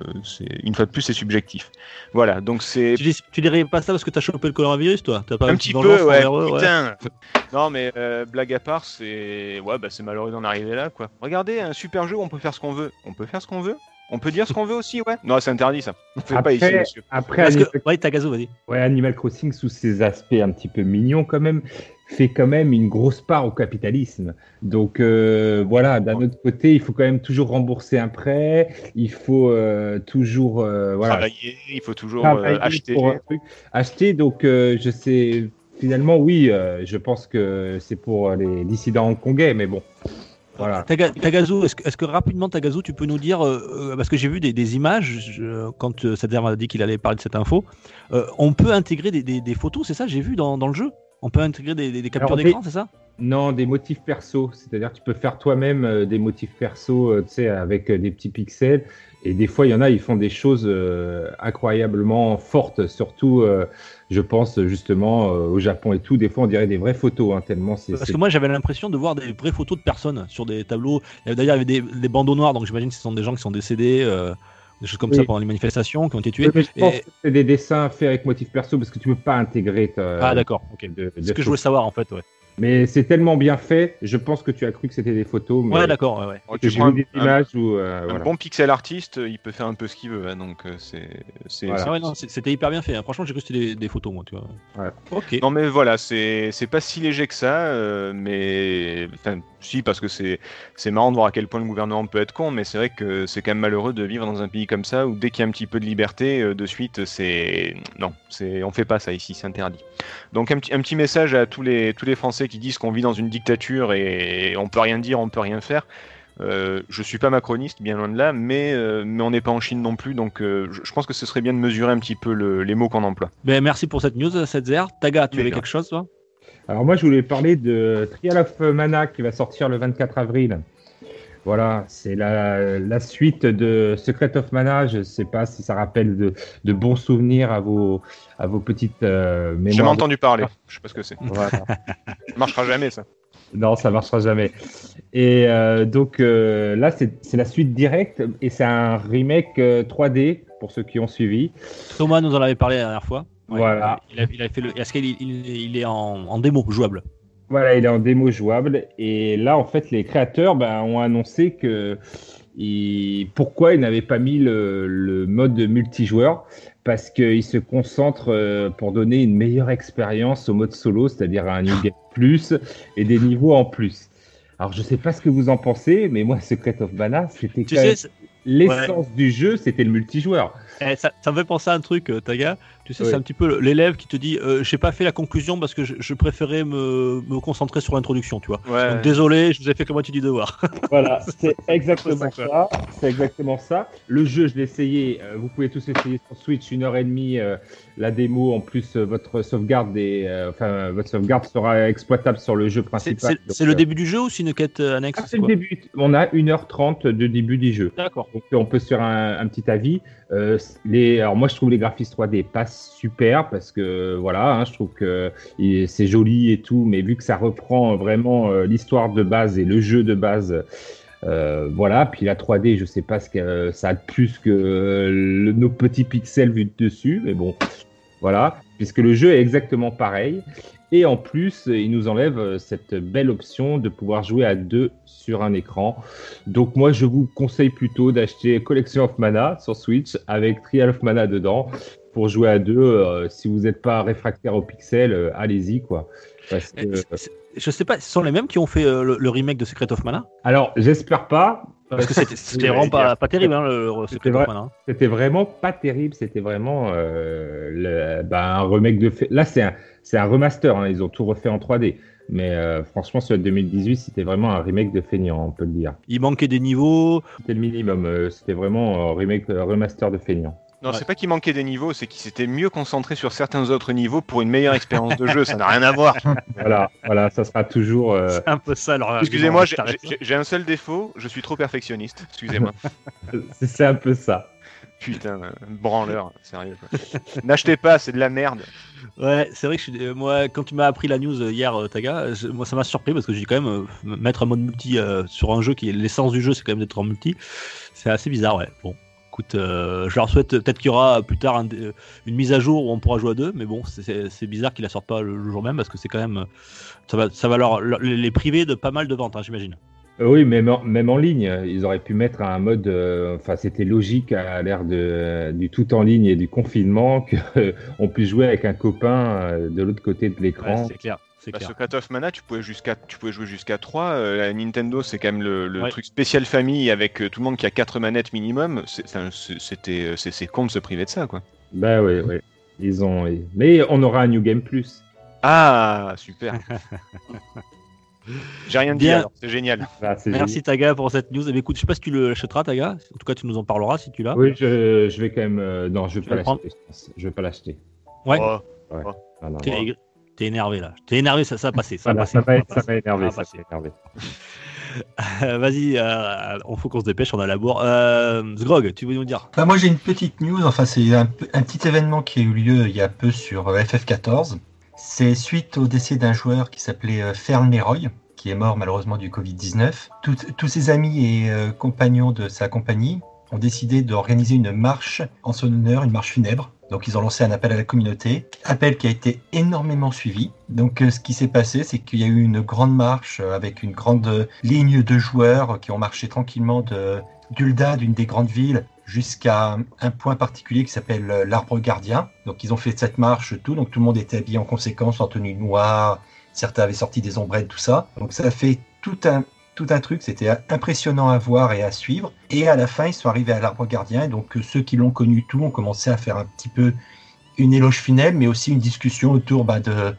une fois de plus, c'est subjectif. Voilà. Donc c'est Tu, dis, tu dirais pas ça parce que t'as chopé le coronavirus, toi T'as pas un petit peu, ouais. Putain. Non, mais euh, blague à part, c'est ouais, bah c'est malheureux d'en arriver là, quoi. Regardez, un super jeu où on peut faire ce qu'on veut. On peut faire ce qu'on veut. On peut dire ce qu'on veut aussi, ouais. Non, c'est interdit ça. On fait pas ici, Après, monsieur. après Parce Animal, que, ouais, Tagazo, vas-y. ouais, Animal Crossing, sous ses aspects un petit peu mignons quand même, fait quand même une grosse part au capitalisme. Donc euh, voilà, d'un autre côté, il faut quand même toujours rembourser un prêt, il faut euh, toujours euh, voilà, Travailler, il faut toujours euh, acheter. pour un truc. Acheter, donc euh, je sais, finalement, oui, euh, je pense que c'est pour les dissidents hongkongais, mais bon, voilà. Taga- Tagazu, est-ce que, est-ce que rapidement, Tagazu, tu peux nous dire, euh, parce que j'ai vu des, des images, je- quand euh, Sader m'a dit qu'il allait parler de cette info, euh, on peut intégrer des, des- des photos, c'est ça, j'ai vu dans, dans le jeu? On peut intégrer des, des- des captures d'écran, c'est ça? Non, des motifs perso. C'est-à-dire que tu peux faire toi-même euh, des motifs perso, euh, tu sais, avec euh, des petits pixels. Et des fois, il y en a, ils font des choses incroyablement fortes. Surtout, je pense justement au Japon et tout. Des fois, on dirait des vraies photos, hein, tellement c'est. Parce que moi j'avais l'impression de voir des vraies photos de personnes sur des tableaux. D'ailleurs, il y avait des, des bandeaux noirs, donc j'imagine que ce sont des gens qui sont décédés, des choses comme Oui. ça pendant les manifestations, qui ont été tués. Oui, mais je pense Et- que c'est des dessins faits avec motifs perso parce que tu peux pas intégrer. ta- Ah d'accord, ok. de- de C'est ce que je voulais savoir en fait, ouais. Mais c'est tellement bien fait, je pense que tu as cru que c'était des photos. Mais Ouais, d'accord, ouais. Oh, tu j'ai prends vu un, des un- images où. euh, un voilà. bon pixel artiste, il peut faire un peu ce qu'il veut, hein, donc euh, c'est. c'est- Voilà. c'est- Ah ouais, non, c'est- c'était hyper bien fait. hein. Franchement, j'ai cru que c'était des, des photos, moi, tu vois. Ouais. Ok. Non mais voilà, c'est c'est pas si léger que ça, euh, mais enfin si parce que c'est marrant de voir à quel point le gouvernement peut être con, mais c'est vrai que c'est quand même malheureux de vivre dans un pays comme ça où dès qu'il y a un petit peu de liberté, euh, de suite c'est non, c'est on fait pas ça ici, c'est interdit. Donc un petit un petit message à tous les tous les Français qui disent qu'on vit dans une dictature et on peut rien dire, on peut rien faire. Euh, je suis pas macroniste, bien loin de là, mais, euh, mais on n'est pas en Chine non plus, donc euh, je, je pense que ce serait bien de mesurer un petit peu le- les mots qu'on emploie. Ben, merci pour cette news, cette zer. Taga, tu avais quelque chose, toi? Alors moi, je voulais parler de Trial of Mana qui va sortir le 24 avril. Voilà, c'est la, la suite de Secret of Mana. Je ne sais pas si ça rappelle de, de bons souvenirs à vos, à vos petites euh, J'ai jamais mémoires. entendu parler, je sais pas ce que c'est. Voilà. Ça marchera jamais ça. Non, ça marchera jamais. Et euh, donc euh, là, c'est c'est la suite directe et c'est un remake euh, 3D pour ceux qui ont suivi. Thomas nous en avait parlé la dernière fois. Voilà. Il a, il a fait le. Est-ce qu'il il, il est en, en démo jouable? Voilà, il est en démo jouable. Et là, en fait, les créateurs ben, ont annoncé que pourquoi ils n'avaient pas mis le, le mode multijoueur? Parce qu'ils se concentrent euh, pour donner une meilleure expérience au mode solo, c'est-à-dire un New Game Plus et des niveaux en plus. Alors, je sais pas ce que vous en pensez, mais moi, Secret of Mana, c'était l'essence du jeu, c'était le multijoueur. Eh, ça, ça me fait penser à un truc, euh, Taga. Tu sais, Oui. c'est un petit peu l'élève qui te dit euh, J'ai pas fait la conclusion parce que je, je préférais me, me concentrer sur l'introduction, tu vois. Ouais. Donc, désolé, je vous ai fait que la moitié du devoir. Voilà, c'est exactement ça, ça. C'est exactement ça. Le jeu, je l'ai essayé. euh, vous pouvez tous essayer sur Switch une heure et demie. euh, la démo, en plus, euh, votre sauvegarde des, euh, enfin, votre sauvegarde sera exploitable sur le jeu principal. c'est- le début du jeu ou c'est une quête euh, annexe ah, c'est le début. On a 1h30 de début du jeu. D'accord. Donc on peut se faire un, un petit avis. Euh, alors moi je trouve les graphismes 3D pas super parce que voilà, hein, je trouve que c'est joli et tout, mais vu que ça reprend vraiment euh, l'histoire de base et le jeu de base, euh, voilà. Puis la 3D, je sais pas ce que ça a de plus que euh, nos petits pixels vus de dessus, mais bon, voilà, puisque le jeu est exactement pareil. Et en plus, il nous enlève euh, cette belle option de pouvoir jouer à deux sur un écran. Donc moi, je vous conseille plutôt d'acheter Collection of Mana sur Switch avec Trial of Mana dedans pour jouer à deux. Euh, si vous n'êtes pas réfractaire au pixel, euh, allez-y quoi. Parce que- Je sais pas, ce sont les mêmes qui ont fait euh, le, le remake de Secret of Mana? Alors, j'espère pas. Parce que c'était vraiment pas, terrible, hein, le, le C'était Secret vrai. of Mana. C'était vraiment pas terrible. C'était vraiment euh, le- bah, un remake de. Là, c'est un, remaster. hein, ils ont tout refait en 3D. Mais euh, franchement, sur le 2018, c'était vraiment un remake de feignant, on peut le dire. Il manquait des niveaux. C'était le minimum. euh, c'était vraiment un remake, un remaster de feignant. Non, Ouais. c'est pas qu'il manquait des niveaux, c'est qu'il s'était mieux concentré sur certains autres niveaux pour une meilleure expérience de jeu. Ça n'a rien à voir. Voilà, voilà, ça sera toujours. euh, C'est un peu ça Excusez-moi, j'ai- un seul défaut, je suis trop perfectionniste. Excusez-moi. c'est un peu ça. Putain, euh, branleur, sérieux. quoi. N'achetez pas, c'est de la merde. Ouais, c'est vrai que je suis, euh, moi, quand tu m'as appris la news euh, hier, euh, Taga, je- moi ça m'a surpris parce que j'ai quand même euh, mettre un mode multi euh, sur un jeu qui est l'essence du jeu, c'est quand même d'être en multi. C'est assez bizarre, ouais. Bon, écoute, euh, je leur souhaite peut-être qu'il y aura plus tard un une mise à jour où on pourra jouer à deux, mais bon, c'est- bizarre qu'ils la sortent pas le, le jour même parce que c'est quand même, ça va, ça va leur, leur- les priver de pas mal de ventes, hein, j'imagine. Euh, Oui, même en, même en ligne, ils auraient pu mettre un mode. euh, Enfin, c'était logique à l'ère de du tout en ligne et du confinement qu'on puisse jouer avec un copain euh, de l'autre côté de Ouais, l'écran. c'est clair, c'est clair. Secret of Mana, tu pouvais, jusqu'à, tu pouvais jouer jusqu'à 3. la Nintendo, c'est quand même le, le Ouais. truc spécial famille avec euh, tout le monde qui a 4 manettes minimum. C'est, c'était, euh, c'est, c'est con de se priver de ça, quoi. Bah oui, oui. Ils ont. Mais on aura un New Game Plus. Ah, super. J'ai rien dit, Bien. alors, c'est génial. Ah, c'est Merci Taga pour cette news. Eh bien, écoute, je sais pas si tu le l'achèteras, Taga. En tout cas, tu nous en parleras si tu l'as. Oui, je, je vais quand même. euh, non, je vais Tu pas l'acheter. je vais pas l'acheter. Ouais. Oh, Ah, T'es non. T'es énervé là. T'es énervé, ça, ça va passer. Ça va Voilà, passer. ça m'a ça m'a énervé. Ça Ça va m'a énervé. Euh, Vas-y, euh, on faut qu'on se dépêche, on a la bourre. Euh, Sgrog, tu veux nous dire Bah, moi j'ai une petite news, enfin c'est un, petit événement qui a eu lieu il y a peu sur euh, FF14. C'est suite au décès d'un joueur qui s'appelait Fern Leroy, qui est mort malheureusement du Covid-19. Tout- tous ses amis et euh, compagnons de sa compagnie ont décidé d'organiser une marche en son honneur, une marche funèbre. Donc ils ont lancé un appel à la communauté, appel qui a été énormément suivi. Donc euh, ce qui s'est passé, c'est qu'il y a eu une grande marche euh, avec une grande ligne de joueurs qui ont marché tranquillement de d'Ulda, d'une des grandes villes, jusqu'à un point particulier qui s'appelle euh, l'arbre gardien. Donc ils ont fait cette marche, tout. Donc tout le monde était habillé en conséquence, en tenue noire. Certains avaient sorti des ombrettes, tout ça. Donc ça a fait tout un tout un truc. C'était impressionnant à voir et à suivre. Et à la fin, ils sont arrivés à l'arbre gardien. Donc euh, ceux qui l'ont connu tout ont commencé à faire un petit peu une éloge funèbre, mais aussi une discussion autour bah, de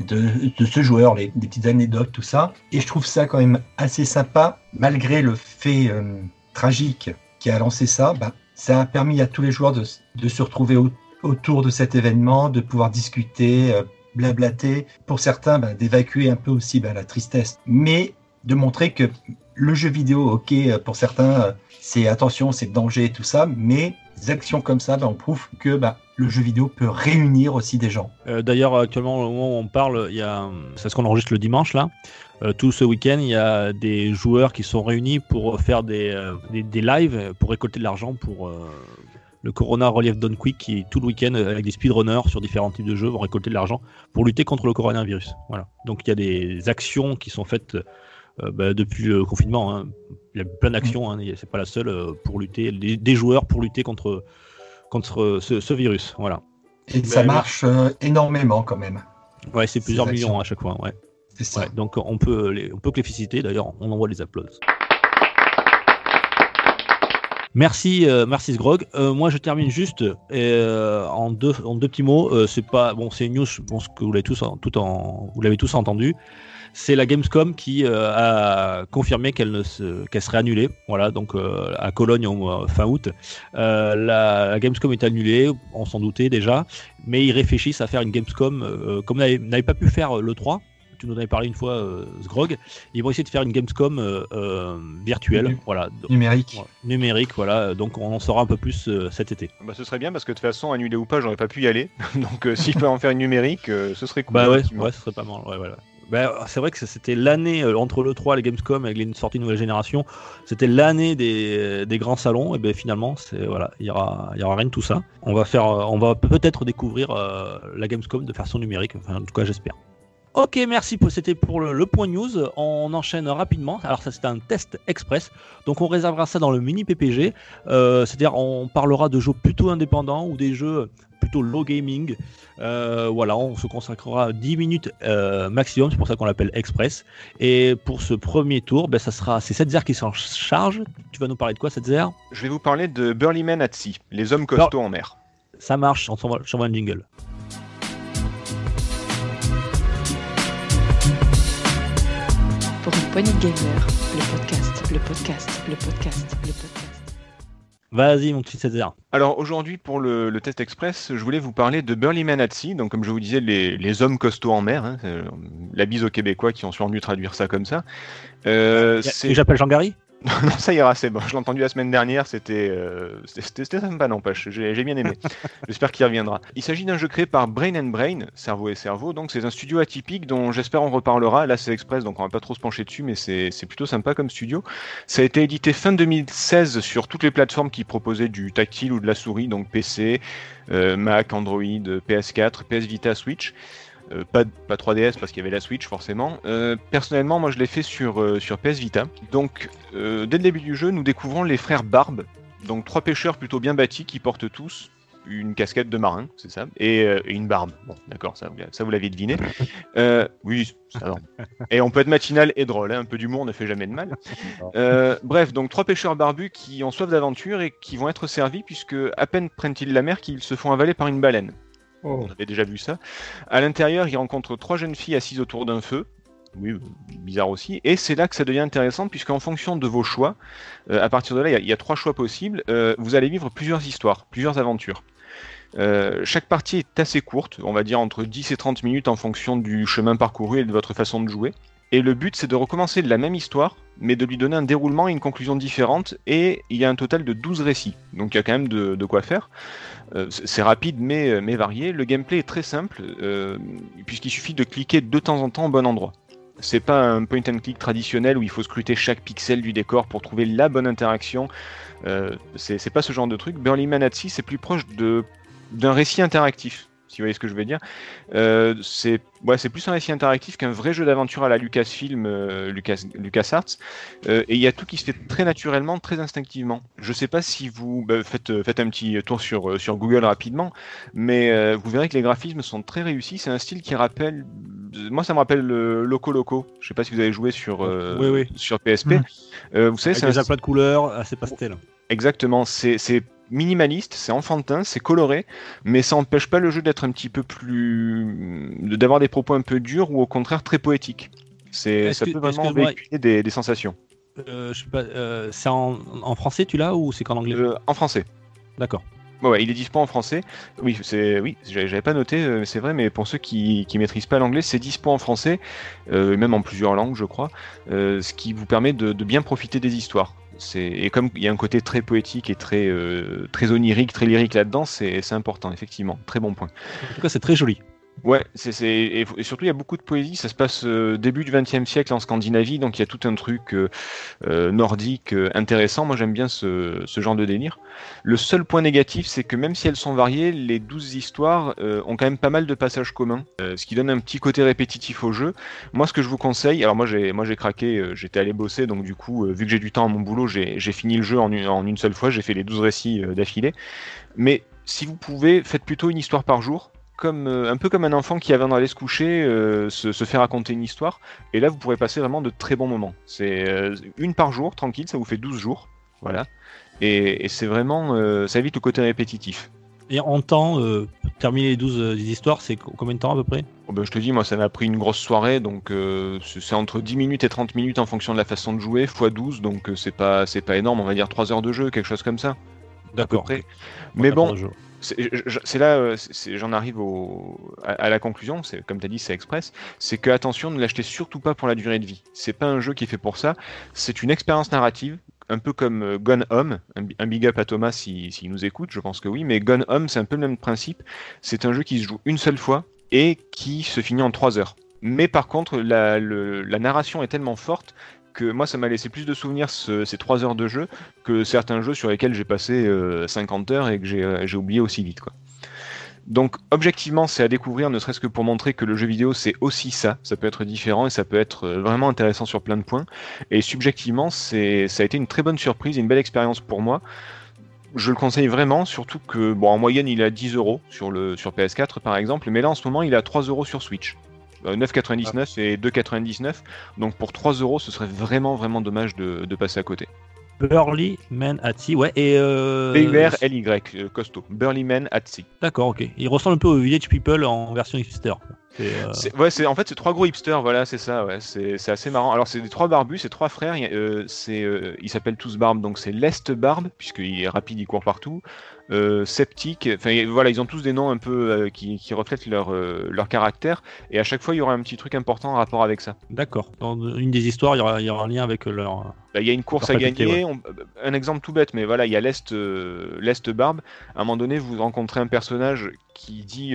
de, ce joueur, les, des petites anecdotes, tout ça. Et je trouve ça quand même assez sympa, malgré le fait euh, tragique qui a lancé ça, bah, ça a permis à tous les joueurs de, de se retrouver au- autour de cet événement, de pouvoir discuter, euh, blablater. Pour certains, bah, d'évacuer un peu aussi la tristesse, mais de montrer que le jeu vidéo, ok, pour certains, c'est attention, c'est danger, tout ça, mais des actions comme ça, bah, on prouve que bah, le jeu vidéo peut réunir aussi des gens. Euh, D'ailleurs, actuellement, au moment où on parle, c'est ce qu'on enregistre le dimanche là. Euh, tout ce week-end, il y a des joueurs qui sont réunis pour faire des, euh, des, lives pour récolter de l'argent pour le Corona Relief Done Quick qui tout le week-end avec des speedrunners sur différents types de jeux vont récolter de l'argent pour lutter contre le coronavirus. Voilà. Donc il y a des actions qui sont faites bah, depuis le confinement. hein. Il y a plein d'actions, hein, c'est pas la seule euh, pour lutter, des, des joueurs pour lutter contre contre ce, ce virus. Voilà. Et ça marche euh, énormément quand même. Ouais, c'est plusieurs millions actions. à chaque fois. Ouais. C'est ça. Ouais, donc on peut, les, on peut que les féliciter. D'ailleurs, on envoie des applaudissements. Merci, euh, merci Sgrog. Euh, moi, je termine juste euh, en deux, en deux petits mots. Euh, c'est pas bon, c'est une news. Je pense que vous l'avez tous, en- tout en, vous l'avez tous entendu. C'est la Gamescom qui euh, a confirmé qu'elle ne se, qu'elle serait annulée. Voilà, donc euh, à Cologne mois- fin août, Euh, la, la Gamescom est annulée. On s'en doutait déjà, mais ils réfléchissent à faire une Gamescom euh, comme n'avait pas pu faire le 3 tu nous en avais parlé une fois, euh, Sgrog. Ils vont essayer de faire une Gamescom euh, euh, virtuelle, voilà, donc, Numérique. voilà, numérique, voilà. Donc on en saura un peu plus euh, cet été. Bah, ce serait bien parce que de toute façon, annulé ou pas, j'aurais pas pu y aller. Donc euh, s'il peut en faire une numérique, euh, ce serait cool. Bah ouais, ce serait pas mal. Ouais, voilà. Bah, c'est vrai que c'était l'année euh, entre le 3 et les Gamescom avec les sorties nouvelle génération. C'était l'année des, des grands salons. Et ben finalement, c'est voilà, il y aura, y aura rien de tout ça. On va faire, euh, on va peut-être découvrir euh, la Gamescom de façon numérique. En tout cas, j'espère. Ok, merci. pour- C'était pour le, le point news. On enchaîne rapidement. Alors ça, c'est un test express. Donc on réservera ça dans le mini PPG. Euh, C'est-à-dire, on parlera de jeux plutôt indépendants ou des jeux plutôt low gaming. Euh, voilà, on se consacrera 10 minutes euh, maximum, c'est pour ça qu'on l'appelle Express. Et pour ce premier tour, ben, ça sera c'est Setzer qui s'en charge. Tu vas nous parler de quoi, Setzer? Je vais vous parler de Burly Men at Sea, les hommes costauds en mer. Ça marche, on s'envoie un jingle. De gamers, le podcast, le podcast, le podcast, le podcast. Vas-y, mon petit Setzer. Alors aujourd'hui pour le, le test express, je voulais vous parler de Burly Men at Sea, donc comme je vous disais les, les hommes costauds en mer, hein, euh, la bise aux Québécois qui ont sûrement dû traduire ça comme ça. Euh, c'est- Et j'appelle Jean-Gary non ça ira, c'est bon. Je l'ai entendu la semaine dernière, c'était euh, c'était sympa n'empêche, j'ai j'ai bien aimé. j'espère qu'il reviendra. Il s'agit d'un jeu créé par Brain and Brain, cerveau et cerveau, donc c'est un studio atypique dont j'espère on reparlera. Là c'est express donc on va pas trop se pencher dessus, mais c'est c'est plutôt sympa comme studio. Ça a été édité fin 2016 sur toutes les plateformes qui proposaient du tactile ou de la souris, donc PC, euh, Mac, Android, PS4, PS Vita, Switch. Euh, pas, pas 3DS parce qu'il y avait la Switch forcément. Euh, personnellement, moi je l'ai fait sur, euh, sur PS Vita. Donc, dès le début du jeu, nous découvrons les frères Barbe, donc trois pêcheurs plutôt bien bâtis qui portent tous une casquette de marin, c'est ça, et, et une barbe. Bon, d'accord, ça, vous- ça vous l'avez deviné. Oui, ça va. Et on peut être matinal et drôle, hein, un peu d'humour ne fait jamais de mal. Bref, donc trois pêcheurs barbus qui ont soif d'aventure et qui vont être servis puisque à peine prennent-ils la mer qu'ils se font avaler par une baleine. Oh. On avait déjà vu ça. À l'intérieur, ils rencontrent trois jeunes filles assises autour d'un feu. Oui, bizarre aussi. Et c'est là que ça devient intéressant, puisqu'en fonction de vos choix, euh, à partir de là, il y a- il y, a trois choix possibles. euh, vous allez vivre plusieurs histoires, plusieurs aventures. Euh, chaque partie est assez courte, on va dire entre 10 et 30 minutes en fonction du chemin parcouru et de votre façon de jouer. Et le but, c'est de recommencer la même histoire, mais de lui donner un déroulement et une conclusion différente. Et il y a un total de 12 récits. Donc il y a quand même de, quoi faire. Euh, c'est rapide, mais, mais varié. Le gameplay est très simple, euh, puisqu'il suffit de cliquer de temps en temps au bon endroit. C'est pas un point and click traditionnel où il faut scruter chaque pixel du décor pour trouver la bonne interaction. Euh, c'est pas ce genre de truc. Burly Man at Sea, c'est plus proche d'un récit interactif si vous voyez ce que je veux dire. Euh, c'est ouais, plus un récit interactif qu'un vrai jeu d'aventure à la Lucasfilm, euh, Lucas, LucasArts. Euh, et il y a tout qui se fait très naturellement, très instinctivement. Je sais pas si vous bah, faites, faites un petit tour sur, sur Google rapidement, mais vous verrez que les graphismes sont très réussis. C'est un style qui rappelle. Moi, ça me rappelle le Loco Loco. Je sais pas si vous avez joué sur, oui, oui. sur PSP. vous savez, c'est un des de couleurs assez pastel. Exactement. C'est minimaliste, c'est enfantin, c'est coloré, mais ça n'empêche pas le jeu d'être un petit peu plus. d'avoir des propos un peu durs ou au contraire très poétiques. C'est, ça peut vraiment véhiculer des, sensations. Euh, euh, c'est en, français tu l'as ou c'est qu'en anglais? Euh, En français. D'accord. Ouais, il est dispo en français. Oui, c'est oui, j'avais pas noté, c'est vrai, mais pour ceux qui, qui maîtrisent pas l'anglais, c'est dispo en français, même en plusieurs langues, je crois, ce qui vous permet de bien profiter des histoires et comme il y a un côté très poétique et très euh, très onirique, très lyrique là-dedans, c'est important effectivement. Très bon point. En tout cas, c'est très joli. Ouais, c'est et, surtout il y a beaucoup de poésie. Ça se passe euh, début du XXe siècle en Scandinavie, donc il y a tout un truc euh, euh, nordique intéressant. Moi j'aime bien ce, ce, genre de délire. Le seul point négatif, c'est que même si elles sont variées, les douze histoires ont quand même pas mal de passages communs, ce qui donne un petit côté répétitif au jeu. Moi ce que je vous conseille, alors moi j'ai moi j'ai craqué, j'étais allé bosser, donc du coup vu que j'ai du temps à mon boulot, j'ai fini le jeu en une, en une seule fois. J'ai fait les douze récits d'affilée. Mais si vous pouvez, faites plutôt une histoire par jour comme, euh, un peu comme un enfant qui avant d'aller se coucher euh, se, fait raconter une histoire. Et là, vous pourrez passer vraiment de très bons moments. C'est euh, une par jour, tranquille, ça vous fait 12 jours. Voilà. Et, c'est vraiment. ça évite le côté répétitif. Et en temps, terminer les 12 histoires, c'est combien de temps à peu près? Oh ben, Je te dis, moi, ça m'a pris une grosse soirée. Donc, c'est entre 10 minutes et 30 minutes en fonction de la façon de jouer, x 12. Donc, c'est pas, pas énorme, on va dire 3 heures de jeu, quelque chose comme ça. D'accord. Mais bon, c'est là, euh, j'en arrive à, la conclusion, comme tu as dit, c'est express, c'est que attention, ne l'achetez surtout pas pour la durée de vie. C'est pas un jeu qui est fait pour ça, c'est une expérience narrative, un peu comme euh, Gone Home, un, big up à Thomas s'il si, nous écoute, je pense que oui, mais Gone Home, c'est un peu le même principe, c'est un jeu qui se joue une seule fois et qui se finit en 3 heures. Mais par contre, la narration est tellement forte moi ça m'a laissé plus de souvenirs ces 3 heures de jeu que certains jeux sur lesquels j'ai passé 50 euh, heures et que euh, j'ai oublié aussi vite quoi. Donc objectivement c'est à découvrir ne serait-ce que pour montrer que le jeu vidéo c'est aussi ça, ça peut être différent et ça peut être euh, vraiment intéressant sur plein de points. Et subjectivement ça a été une très bonne surprise et une belle expérience pour moi. Je le conseille vraiment, surtout que bon en moyenne il est à 10 euros sur PS4 par exemple, mais là en ce moment il est à 3 euros sur Switch. 9,99 euh, et 2,99. Donc pour 3 euros, ce serait vraiment vraiment dommage de, passer à côté. Burly Man at Sea, ouais, et. Euh... B-U-R-L-Y, euh, costaud. Burly Man at Sea. D'accord, ok. Il ressemble un peu au Village People en version hipster. Euh, ouais, c'est en fait c'est trois gros hipsters, voilà, c'est ça, ouais, c'est assez marrant. Alors c'est des trois barbus, c'est trois frères. c'est ils s'appellent tous Barbe, donc c'est l'Est Barbe puisqu'il est rapide, il court partout. Euh, sceptiques. Enfin, voilà, ils ont tous des noms un peu euh, qui, reflètent leur, euh, leur caractère. Et à chaque fois, il y aura un petit truc important en rapport avec ça. D'accord. Dans une des histoires, il y aura, il y aura un lien avec leur. Bah, il y a une course à gagner. Un exemple tout bête, mais voilà, il y a l'Est l'Est Barbe. À un moment donné, vous rencontrez un personnage qui dit,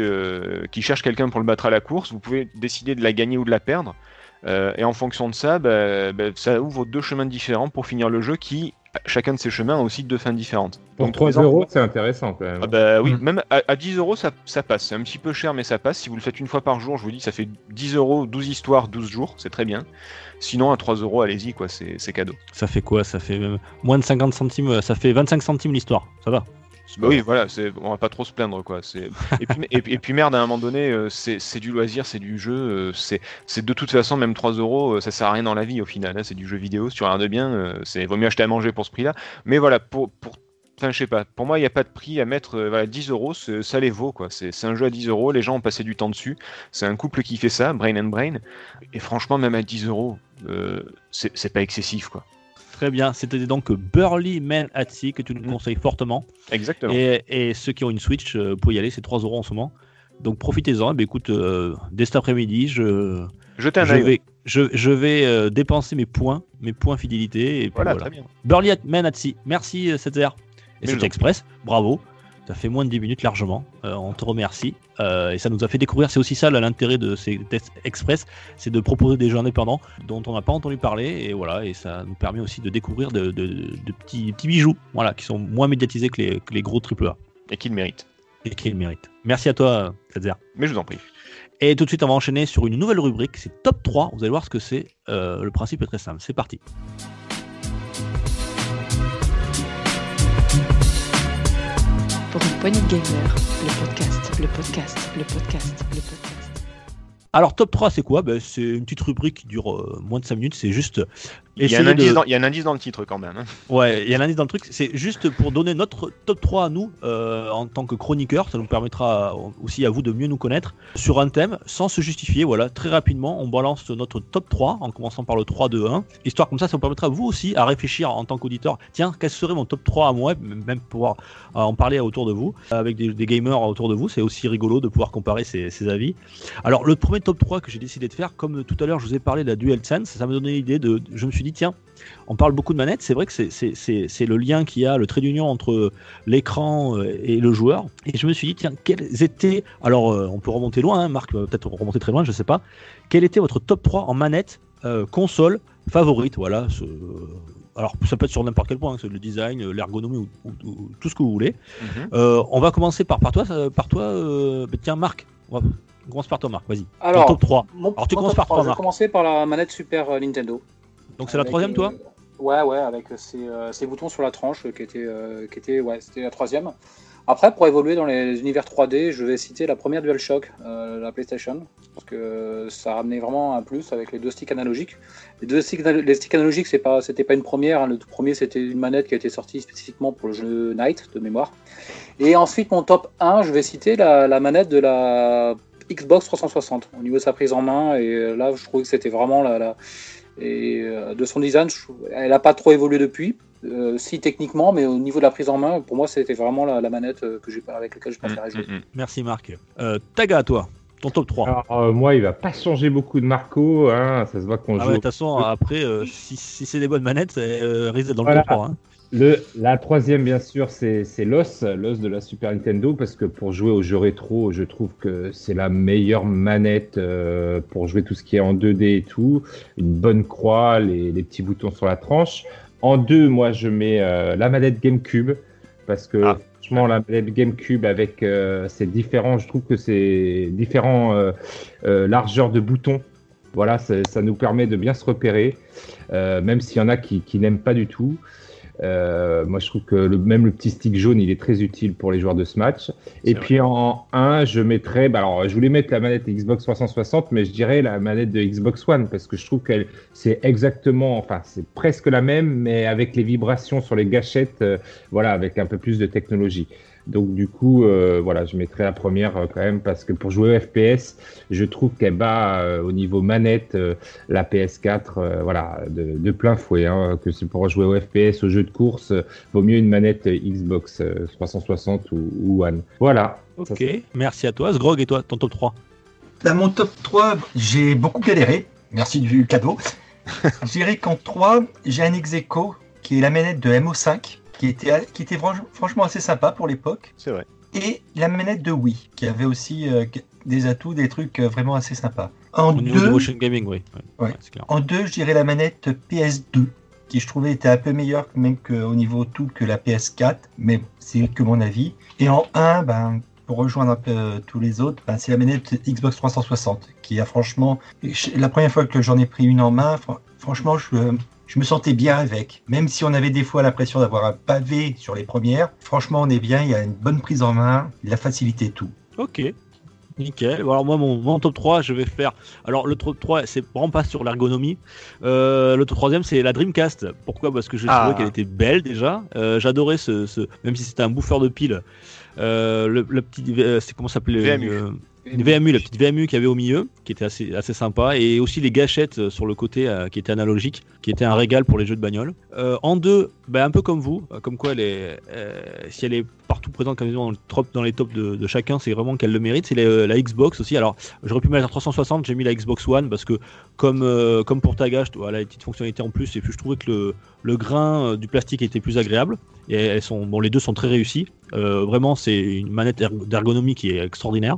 qui cherche quelqu'un pour le battre à la course. Vous pouvez décider de la gagner ou de la perdre. et en fonction de ça, bah, bah, ça ouvre deux chemins différents pour finir le jeu qui chacun de ces chemins a aussi deux fins différentes. Pour 3 euros, c'est intéressant quand même. Ah bah oui, mm. même à, 10 euros, ça, passe. C'est un petit peu cher, mais ça passe. Si vous le faites une fois par jour, je vous dis, ça fait 10 euros, 12 histoires, 12 jours, c'est très bien. Sinon, à 3 euros, allez-y, quoi, c'est cadeau. Ça fait quoi? Ça fait moins de 50 centimes, euh, ça fait 25 centimes l'histoire, ça va bah oui, voilà, on va pas trop se plaindre quoi. Et puis, et, puis, merde, à un moment donné, euh, c'est du loisir, c'est du jeu, euh, c'est de toute façon même 3 euros, euh, ça sert à rien dans la vie au final. Hein. c'est du jeu vidéo, si tu regardes bien, c'est vaut mieux acheter à manger pour ce prix-là. Mais voilà, pour, pour Enfin, je sais pas. Pour moi, il n'y a pas de prix à mettre. voilà, 10 euros, ça les vaut, quoi. C'est un jeu à 10 euros. Les gens ont passé du temps dessus. C'est un couple qui fait ça, Brain and Brain. Et franchement, même à 10 euros, c'est pas excessif, quoi. Très bien, c'était donc Burly Man at Sea que tu nous Mhm. conseilles fortement. Exactement. Et, et ceux qui ont une Switch, euh, vous pouvez y aller, c'est 3 euros en ce moment. Donc profitez-en. Eh ben, écoute, euh, dès cet après-midi, je, Jetez un je vais, je, je vais euh, dépenser mes points, mes points fidélité. Et puis Voilà, voilà. très bien. Burly Man at Sea, merci 7R. Et c'était Express, bravo. Ça fait moins de 10 minutes largement. Euh, on te remercie. Euh, et ça nous a fait découvrir, c'est aussi ça l'intérêt de ces tests express, c'est de proposer des jeux indépendants dont on n'a pas entendu parler. Et voilà, et ça nous permet aussi de découvrir de, de- de petits, petits bijoux voilà, qui sont moins médiatisés que les, que les gros AAA Et qu'il mérite. et qui le méritent. Merci à toi, Setzer. Mais je vous en prie. Et tout de suite, on va enchaîner sur une nouvelle rubrique, c'est Top 3. Vous allez voir ce que c'est. Euh, le principe est très simple. C'est parti. Pour une poignée de gamers, le podcast, le podcast, le podcast, le podcast. Alors, top 3, c'est quoi? Ben, C'est une petite rubrique qui dure euh, moins de 5 minutes. C'est juste. Il y, a un indice de- dans, il y a un indice dans le titre quand même. hein. Ouais, il y a l'indice dans le truc. C'est juste pour donner notre top 3 à nous euh, en tant que chroniqueur. Ça nous permettra aussi à vous de mieux nous connaître sur un thème sans se justifier. Voilà, très rapidement, on balance notre top 3 en commençant par le 3, 2, 1. Histoire comme ça, ça vous permettra vous aussi à réfléchir en tant qu'auditeur. Tiens, quel serait mon top 3 à moi? Même pouvoir euh, en parler autour de vous, avec des, des gamers autour de vous. C'est aussi rigolo de pouvoir comparer ces, ces avis. Alors, le premier top 3 que j'ai décidé de faire, comme tout à l'heure, je vous ai parlé de la DualSense, ça m'a donné l'idée de. Je me suis dit, tiens, on parle beaucoup de manettes, c'est vrai que c'est- le lien qu'il y a, le trait d'union entre l'écran euh, et le joueur. Et je me suis dit, tiens, quels étaient. Alors, euh, on peut remonter loin, hein, Marc, euh, peut-être remonter très loin, je sais pas. Quel était votre top 3 en manette, euh, console, favorite? Voilà. ce- Alors, ça peut être sur n'importe quel point, hein, le design, l'ergonomie ou, ou- ou tout ce que vous voulez. Mhm. Euh, on va commencer par, par toi, par toi euh, tiens, Marc. On, va- on commence par toi, Marc, vas-y. Ton Alors, top 3. Mon, Alors, tu commences par 3, quoi, Je vais commencer par la manette Super euh, Nintendo. Donc, c'est la troisième, euh, toi Ouais, ouais, avec ces, euh, boutons sur la tranche euh, qui était, euh, qui était, ouais, c'était la troisième. Après, pour évoluer dans les univers 3D, je vais citer la première DualShock, euh, la PlayStation, parce que ça a ramené vraiment un plus avec les deux sticks analogiques. Les deux sticks, les sticks analogiques, c'est pas, c'était pas une première. hein. Le tout premier, c'était une manette qui a été sortie spécifiquement pour le jeu Night de mémoire. Et ensuite, mon top 1, je vais citer la, la manette de la Xbox 360 au niveau de sa prise en main. Et euh, là, je trouvais que c'était vraiment la, la- et euh, de son design, je elle n'a pas trop évolué depuis. Euh, si techniquement, mais au niveau de la prise en main, pour moi, c'était vraiment la, la manette euh, que j'ai avec laquelle je préférais jouer. Mhm, mhm. Merci, Marc. Euh, Taga, toi, ton top 3. Alors, euh, moi, il va pas changer beaucoup de Marco. Hein, ça se voit qu'on Ah joue. ouais, de toute façon, après, euh, si, si c'est des bonnes manettes, euh, risque d'être dans Voilà. le top 3. hein. Le, la troisième, bien sûr, c'est l'os, l'os de la Super Nintendo, parce que pour jouer aux jeux rétro, je trouve que c'est la meilleure manette euh, pour jouer tout ce qui est en 2D et tout. Une bonne croix, les, les petits boutons sur la tranche. En deux, moi, je mets euh, la manette GameCube, parce que Ah. franchement, la manette GameCube avec euh, ces différents, je trouve que c'est différents euh, euh, largeurs de boutons. Voilà, ça, ça nous permet de bien se repérer, euh, même s'il y en a qui, qui n'aiment pas du tout. Euh, moi, je trouve que le, même le petit stick jaune, il est très utile pour les joueurs de Smash. Et C'est puis en 1, je mettrais, bah alors je voulais mettre la manette Xbox 360, mais je dirais la manette de Xbox One parce que je trouve qu'elle c'est exactement, enfin c'est presque la même, mais avec les vibrations sur les gâchettes, euh, voilà, avec un peu plus de technologie. Donc du coup, euh, voilà, je mettrais la première euh, quand même parce que pour jouer au FPS, je trouve qu'elle bat euh, au niveau manette euh, la PS4, euh, voilà, de, de plein fouet. Hein, que c'est pour jouer au FPS, aux jeux de course, euh, vaut mieux une manette Xbox euh, 360 ou, ou One. Voilà. Ça, Ok, merci à toi. Sgrog et toi, ton top 3. Dans mon top 3, j'ai beaucoup galéré. Merci du cadeau. Je dirais qu'en 3, j'ai un ex qui est la manette de MO5, qui était, qui était franch- franchement assez sympa pour l'époque. C'est vrai. Et la manette de Wii, qui avait aussi euh, des atouts, des trucs euh, vraiment assez sympas. En Au niveau du 2, motion gaming, oui. Ouais, Ouais. c'est clair. en deux, je dirais la manette PS2, qui je trouvais était un peu meilleure même qu'au niveau tout que la PS4, mais c'est que mon avis. Et en 1, ben, pour rejoindre un peu euh, tous les autres, ben, c'est la manette Xbox 360, qui a franchement, la première fois que j'en ai pris une en main, fran- franchement, je, je me sentais bien avec. Même si on avait des fois l'impression d'avoir un pavé sur les premières, franchement, on est bien, il y a une bonne prise en main, la facilité et tout. Ok. Nickel. Bon, Alors moi, mon, mon top 3, je vais faire... Alors le top 3, c'est vraiment pas sur l'ergonomie. Euh, le troisième, c'est la Dreamcast. Pourquoi? Parce que je Ah. trouvais qu'elle était belle déjà. Euh, J'adorais ce, ce- Même si c'était un bouffeur de piles. euh, le, le petit... euh, c'est comment ça s'appelait? VMU. Une VMU, la petite VMU qu'il y avait au milieu, qui était assez, assez sympa, et aussi les gâchettes euh, sur le côté euh, qui étaient analogiques, qui étaient un régal pour les jeux de bagnole. Euh, en deux, ben, un peu comme vous, comme quoi elle est, si elle est partout présente comme dans, le top, dans les tops de, chacun, c'est vraiment qu'elle le mérite. C'est la, Xbox aussi. Alors j'aurais pu mettre la 360, j'ai mis la Xbox One parce que comme, comme pour Tagage, voilà, les petites fonctionnalités en plus, et puis je trouvais que le, le grain du plastique était plus agréable. Et elles sont, bon, les deux sont très réussis. Vraiment, c'est une manette erg- d'ergonomie qui est extraordinaire.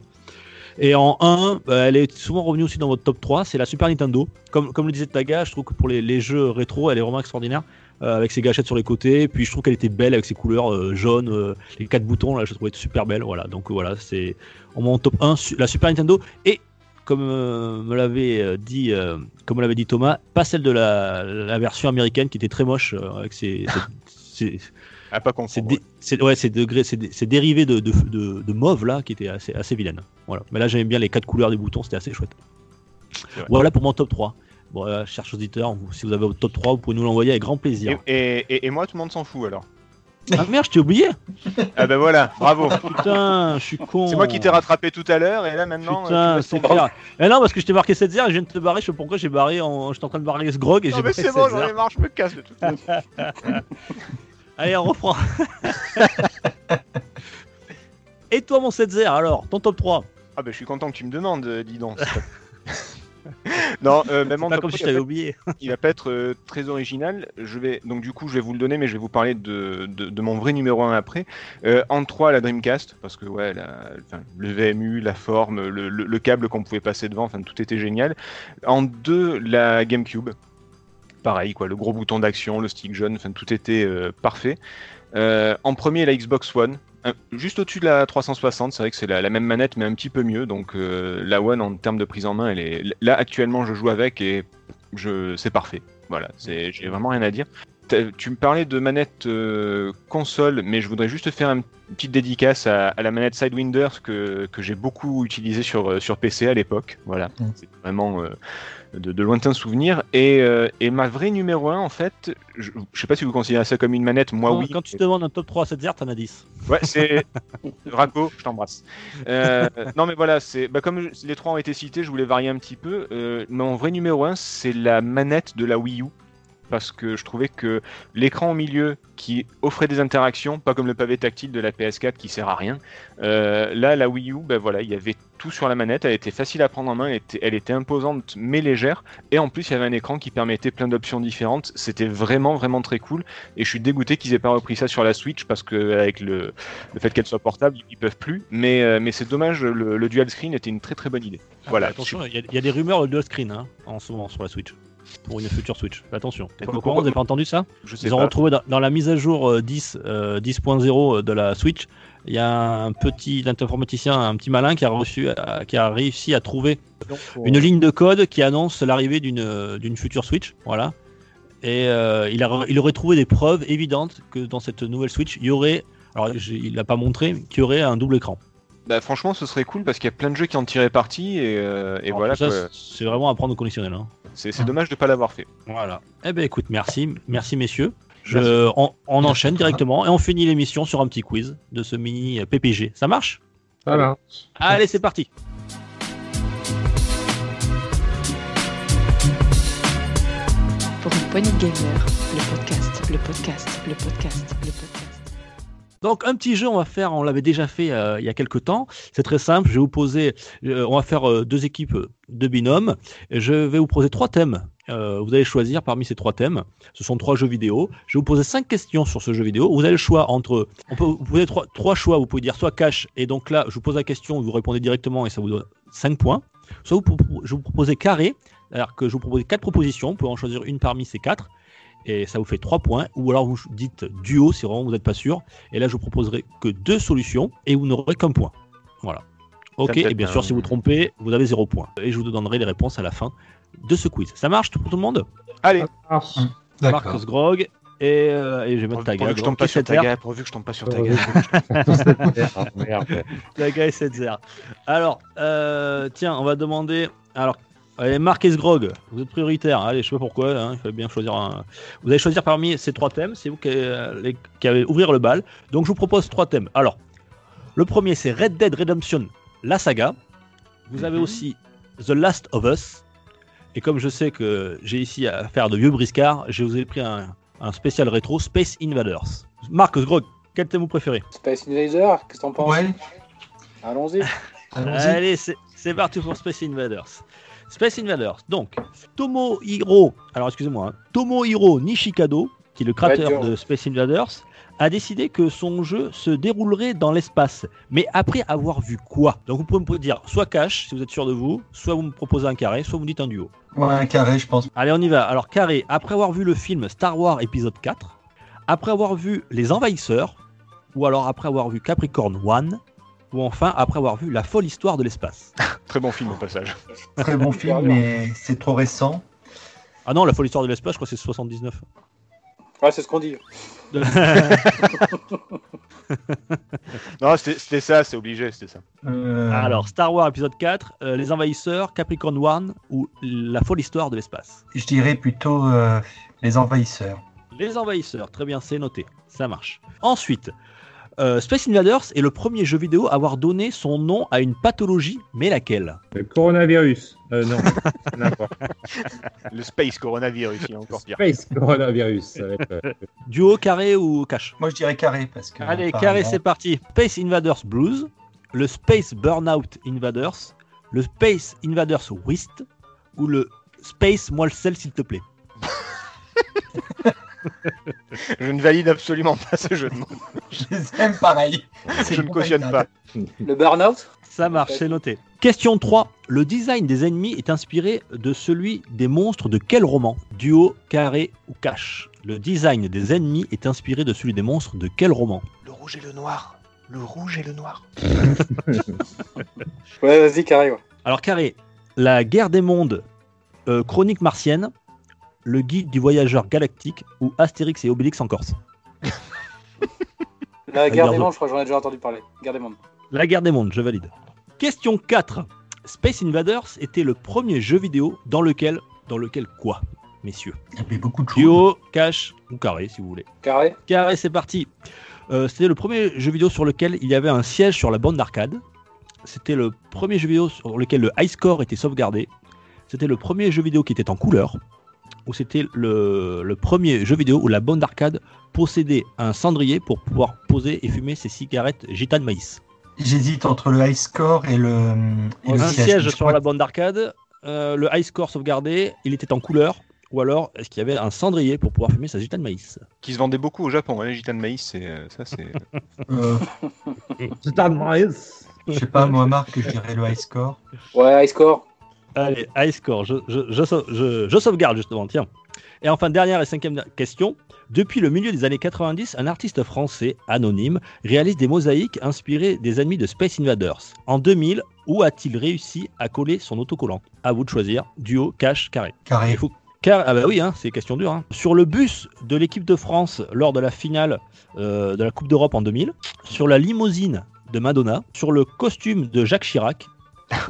Et en 1, bah, elle est souvent revenue aussi dans votre top 3, c'est la Super Nintendo. Comme, comme le disait Taga, je trouve que pour les, les jeux rétro, elle est vraiment extraordinaire. euh, avec ses gâchettes sur les côtés, puis je trouve qu'elle était belle avec ses couleurs euh, jaunes, euh, les quatre boutons, là, je trouvais super belle. Voilà, donc voilà, c'est en mon top 1, su- la Super Nintendo. Et comme me l'avait dit, dit Thomas, pas celle de la, version américaine qui était très moche avec ses- Pas c'est confondre. dé- c'est- ouais, c'est degré, c'est dé- c'est dérivé de, de, de, de mauve là qui était assez, assez vilaine. Voilà. Mais là j'aimais bien les quatre couleurs des boutons, c'était assez chouette. Voilà pour mon top 3. Bon, euh, chers auditeurs, si vous avez votre top 3, vous pouvez nous l'envoyer avec grand plaisir. Et, et- moi, tout le monde s'en fout alors. Ah merde, je t'ai oublié Ah ben voilà, bravo. Putain, je suis con. C'est moi qui t'ai rattrapé tout à l'heure et là maintenant. euh, Putain, laisses c'est clair. Eh non, parce que je t'ai marqué 7 0 et je viens de te barrer. Je sais pas pourquoi j'ai barré en. J'étais en train de barrer ce grog et Non j'ai mais barré c'est bon, j'en 7-0. ai marre, je me casse de tout. Allez, on reprend. et toi, mon 7 0 alors, ton top 3 Ah ben je suis content que tu me demandes, euh, dis donc. non, euh, même en Pas top comme si trois, je il t'avais va oublié. pas- il va pas être euh, très original. Je vais donc du coup je vais vous le donner, mais je vais vous parler de, de, de mon vrai numéro 1 après. Euh, en 3 la Dreamcast parce que ouais, la- enfin, le VMU, la forme, le, le- le câble qu'on pouvait passer devant, enfin tout était génial. En 2 la GameCube. Pareil quoi, le gros bouton d'action, le stick jaune, enfin tout était euh, parfait. Euh, en premier la Xbox One. Juste au-dessus de la 360, c'est vrai que c'est la, la même manette mais un petit peu mieux. Donc euh, la One en termes de prise en main, elle est là actuellement je joue avec et je c'est parfait. Voilà, c'est j'ai vraiment rien à dire. Tu me parlais de manette euh, console, mais je voudrais juste faire un- une petite dédicace à, à la manette Sidewinder que, que j'ai beaucoup utilisée sur, sur PC à l'époque. Voilà, Mm. c'est vraiment euh, de, de lointains souvenirs. Et, euh, et ma vraie numéro 1, en fait, je, je sais pas si vous considérez ça comme une manette, moi oui. Quand tu demandes un top 3 à 7 0 t'en as 10. Ouais, c'est Draco, je t'embrasse. Euh, non, mais voilà, c'est bah, comme je- les trois ont été cités, je voulais varier un petit peu. Euh, mon vrai numéro 1, c'est la manette de la Wii U. Parce que je trouvais que l'écran au milieu qui offrait des interactions, pas comme le pavé tactile de la PS4 qui sert à rien. euh, là, la Wii U, ben voilà, il y avait tout sur la manette. Elle était facile à prendre en main, elle était, elle était imposante mais légère. Et en plus, il y avait un écran qui permettait plein d'options différentes. C'était vraiment, vraiment très cool. Et je suis dégoûté qu'ils aient pas repris ça sur la Switch parce que avec le, le fait qu'elle soit portable, ils peuvent plus. Mais, euh, mais c'est dommage, le, le dual screen était une très très bonne idée. Voilà. Attention, il y, a- il y a des rumeurs de dual screen hein, en ce moment sur la Switch. Pour une future Switch. Attention. T'es pas au courant, vous avez pas entendu ça Je sais Ils ont pas. retrouvé dans, dans la mise à jour euh, 10, euh, 10.0 de la Switch, il y a un petit informaticien, un petit malin qui a, reçu, euh, qui a réussi à trouver une ligne de code qui annonce l'arrivée d'une euh, d'une future Switch. Voilà. Et euh, il, a, il aurait trouvé des preuves évidentes que dans cette nouvelle Switch, il y aurait. Alors, il l'a pas montré, qu'il y aurait un double écran. Bah, franchement, ce serait cool parce qu'il y a plein de jeux qui en tiraient parti et, euh, et Alors, voilà. ça, quoi. c'est vraiment à prendre au conditionnel. hein. C'est c'est dommage de pas l'avoir fait. Voilà. Eh ben écoute, merci, merci messieurs. Je, on, on enchaîne directement et on finit l'émission sur un petit quiz de ce mini euh, PPG. Ça marche? Voilà. Allez, c'est parti. Pour une poignée de le podcast, le podcast, le podcast, le podcast. Donc un petit jeu, on va faire, on l'avait déjà fait euh, il y a quelques temps. C'est très simple. Je vais vous poser, euh, on va faire euh, deux équipes de binômes. Je vais vous poser trois thèmes. Euh, vous allez choisir parmi ces trois thèmes. Ce sont trois jeux vidéo. Je vais vous poser cinq questions sur ce jeu vidéo. Vous avez le choix entre, on peut vous poser trois, trois choix. Vous pouvez dire soit cash et donc là, je vous pose la question, vous répondez directement et ça vous donne 5 points. Soit vous, je vous proposer carré, alors que je vous propose quatre propositions. Vous pouvez en choisir une parmi ces quatre. Et ça vous fait 3 points. Ou alors vous dites duo si vraiment vous n'êtes pas sûr. Et là, je vous proposerai que deux solutions et vous n'aurez qu'un point. Voilà. Ok, et bien un- sûr, si vous trompez, vous avez 0 point. Et je vous donnerai les réponses à la fin de ce quiz. Ça marche pour tout le monde Allez, Ah, D'accord. Marcus Grog et, euh, et je vais mettre Taga. pourvu que je tombe pas sur. Taga, pourvu que je tombe pas sur Taga. Merde. Taga et Setzer. Alors, euh, tiens, on va demander. Alors, allez, Marquez Grog, vous êtes prioritaire. Allez, je sais pas pourquoi, hein, il fallait bien choisir un. Vous allez choisir parmi ces trois thèmes, c'est vous qui, euh, les- qui allez ouvrir le bal. Donc, je vous propose trois thèmes. Alors, le premier, c'est Red Dead Redemption, la saga. Vous avez Mhm. aussi The Last of Us. Et comme je sais que j'ai ici à faire de vieux briscards, je vous ai pris un, un spécial rétro Space Invaders. Marc Grog, quel thème vous préférez Space Invader, qu'est-ce que t'en penses Ouais, Allons-y. allons-y. Allez, c'est c'est parti pour Space Invaders. Space Invaders, donc, Tomohiro, alors excusez-moi, hein, Tomohiro Nishikado, qui est le créateur de Space Invaders, a décidé que son jeu se déroulerait dans l'espace. Mais après avoir vu quoi? Donc vous pouvez me dire soit cash, si vous êtes sûr de vous, soit vous me proposez un carré, soit vous me dites un duo. Ouais, un carré, je pense. Allez, on y va. Alors, carré, après avoir vu le film Star Wars épisode 4, après avoir vu Les Envahisseurs, ou alors après avoir vu Capricorn One, ou enfin après avoir vu La folle histoire de l'espace. Très bon film au passage. Très bon film, mais c'est trop récent. Ah non, La folle histoire de l'espace, je crois que c'est 79. Ouais, c'est ce qu'on dit. Non, c'était ça, c'est obligé, c'était ça. Euh, Alors, Star Wars épisode 4, euh, Les Envahisseurs, Capricorn One, ou La folle histoire de l'espace. Je dirais plutôt euh, les envahisseurs. Les Envahisseurs, très bien, c'est noté. Ça marche. Ensuite, euh, Space Invaders est le premier jeu vidéo à avoir donné son nom à une pathologie, mais laquelle? Le coronavirus. Euh, non, n'importe. Le Space Coronavirus, il est encore pire. Space coronavirus. ça va être, euh, Duo, carré ou cash Moi, je dirais carré parce que. Allez, apparemment- carré, c'est parti. Space Invaders Blues, le Space Burnout Invaders, le Space Invaders Wist ou le Space Moi le sel, s'il te plaît? Je ne valide absolument pas ce jeu de mots. Je les aime pareil. Je ne cautionne pas. Le Burnout Ça marche, c'est noté. Question 3. Le design des ennemis est inspiré de celui des monstres de quel roman? Duo, carré ou cash Le design des ennemis est inspiré de celui des monstres de quel roman? Le rouge et le noir. Le rouge et le noir. Ouais, vas-y, carré. Ouais. Alors carré, la guerre des mondes, euh, chronique martienne, le guide du voyageur galactique ou Astérix et Obélix en Corse La guerre guerre des de- mondes, je crois que j'en ai déjà entendu parler. Guerre des mondes. La guerre des mondes, je valide. Question 4. Space Invaders était le premier jeu vidéo dans lequel, dans lequel quoi, messieurs? Il y avait beaucoup de choses. Duo, cash ou carré, si vous voulez. Carré Carré, c'est parti. Euh, C'était le premier jeu vidéo sur lequel il y avait un siège sur la bande d'arcade. C'était le premier jeu vidéo sur lequel le high score était sauvegardé. C'était le premier jeu vidéo qui était en couleur. Ou c'était le, le premier jeu vidéo où la bande d'arcade possédait un cendrier pour pouvoir poser et fumer ses cigarettes gitanes maïs. J'hésite entre le high score et le, et le un siège. siège Je sur crois la bande d'arcade, euh, le high score sauvegardé, il était en couleur. Ou alors, est-ce qu'il y avait un cendrier pour pouvoir fumer sa gitane maïs? Qui se vendait beaucoup au Japon, hein, les gitanes maïs, c'est euh, ça, c'est. euh, Maïs. je sais pas, moi, Marc, je dirais le high score. Ouais, high score. Allez, high score, je, je, je, sau- je- je sauvegarde justement, tiens. Et enfin, dernière et cinquième question. Depuis le milieu des années 90, un artiste français anonyme réalise des mosaïques inspirées des ennemis de Space Invaders. En 2000, où a-t-il réussi à coller son autocollant? À vous de choisir, duo, cash, carré. Carré. Car, ah bah oui, hein, c'est question dure. hein. Sur le bus de l'équipe de France lors de la finale euh, de la Coupe d'Europe en 2000, sur la limousine de Madonna, sur le costume de Jacques Chirac,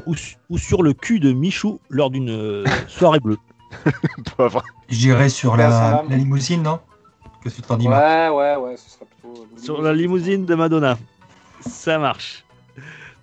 ou, ou sur le cul de Michou lors d'une euh, soirée bleue. Dirais sur Grâce la, limousine, non? Qu'est-ce que tu t'en dis, Marc? Ouais, ouais, ouais, ce serait plutôt. Sur la limousine de Madonna. Ça marche.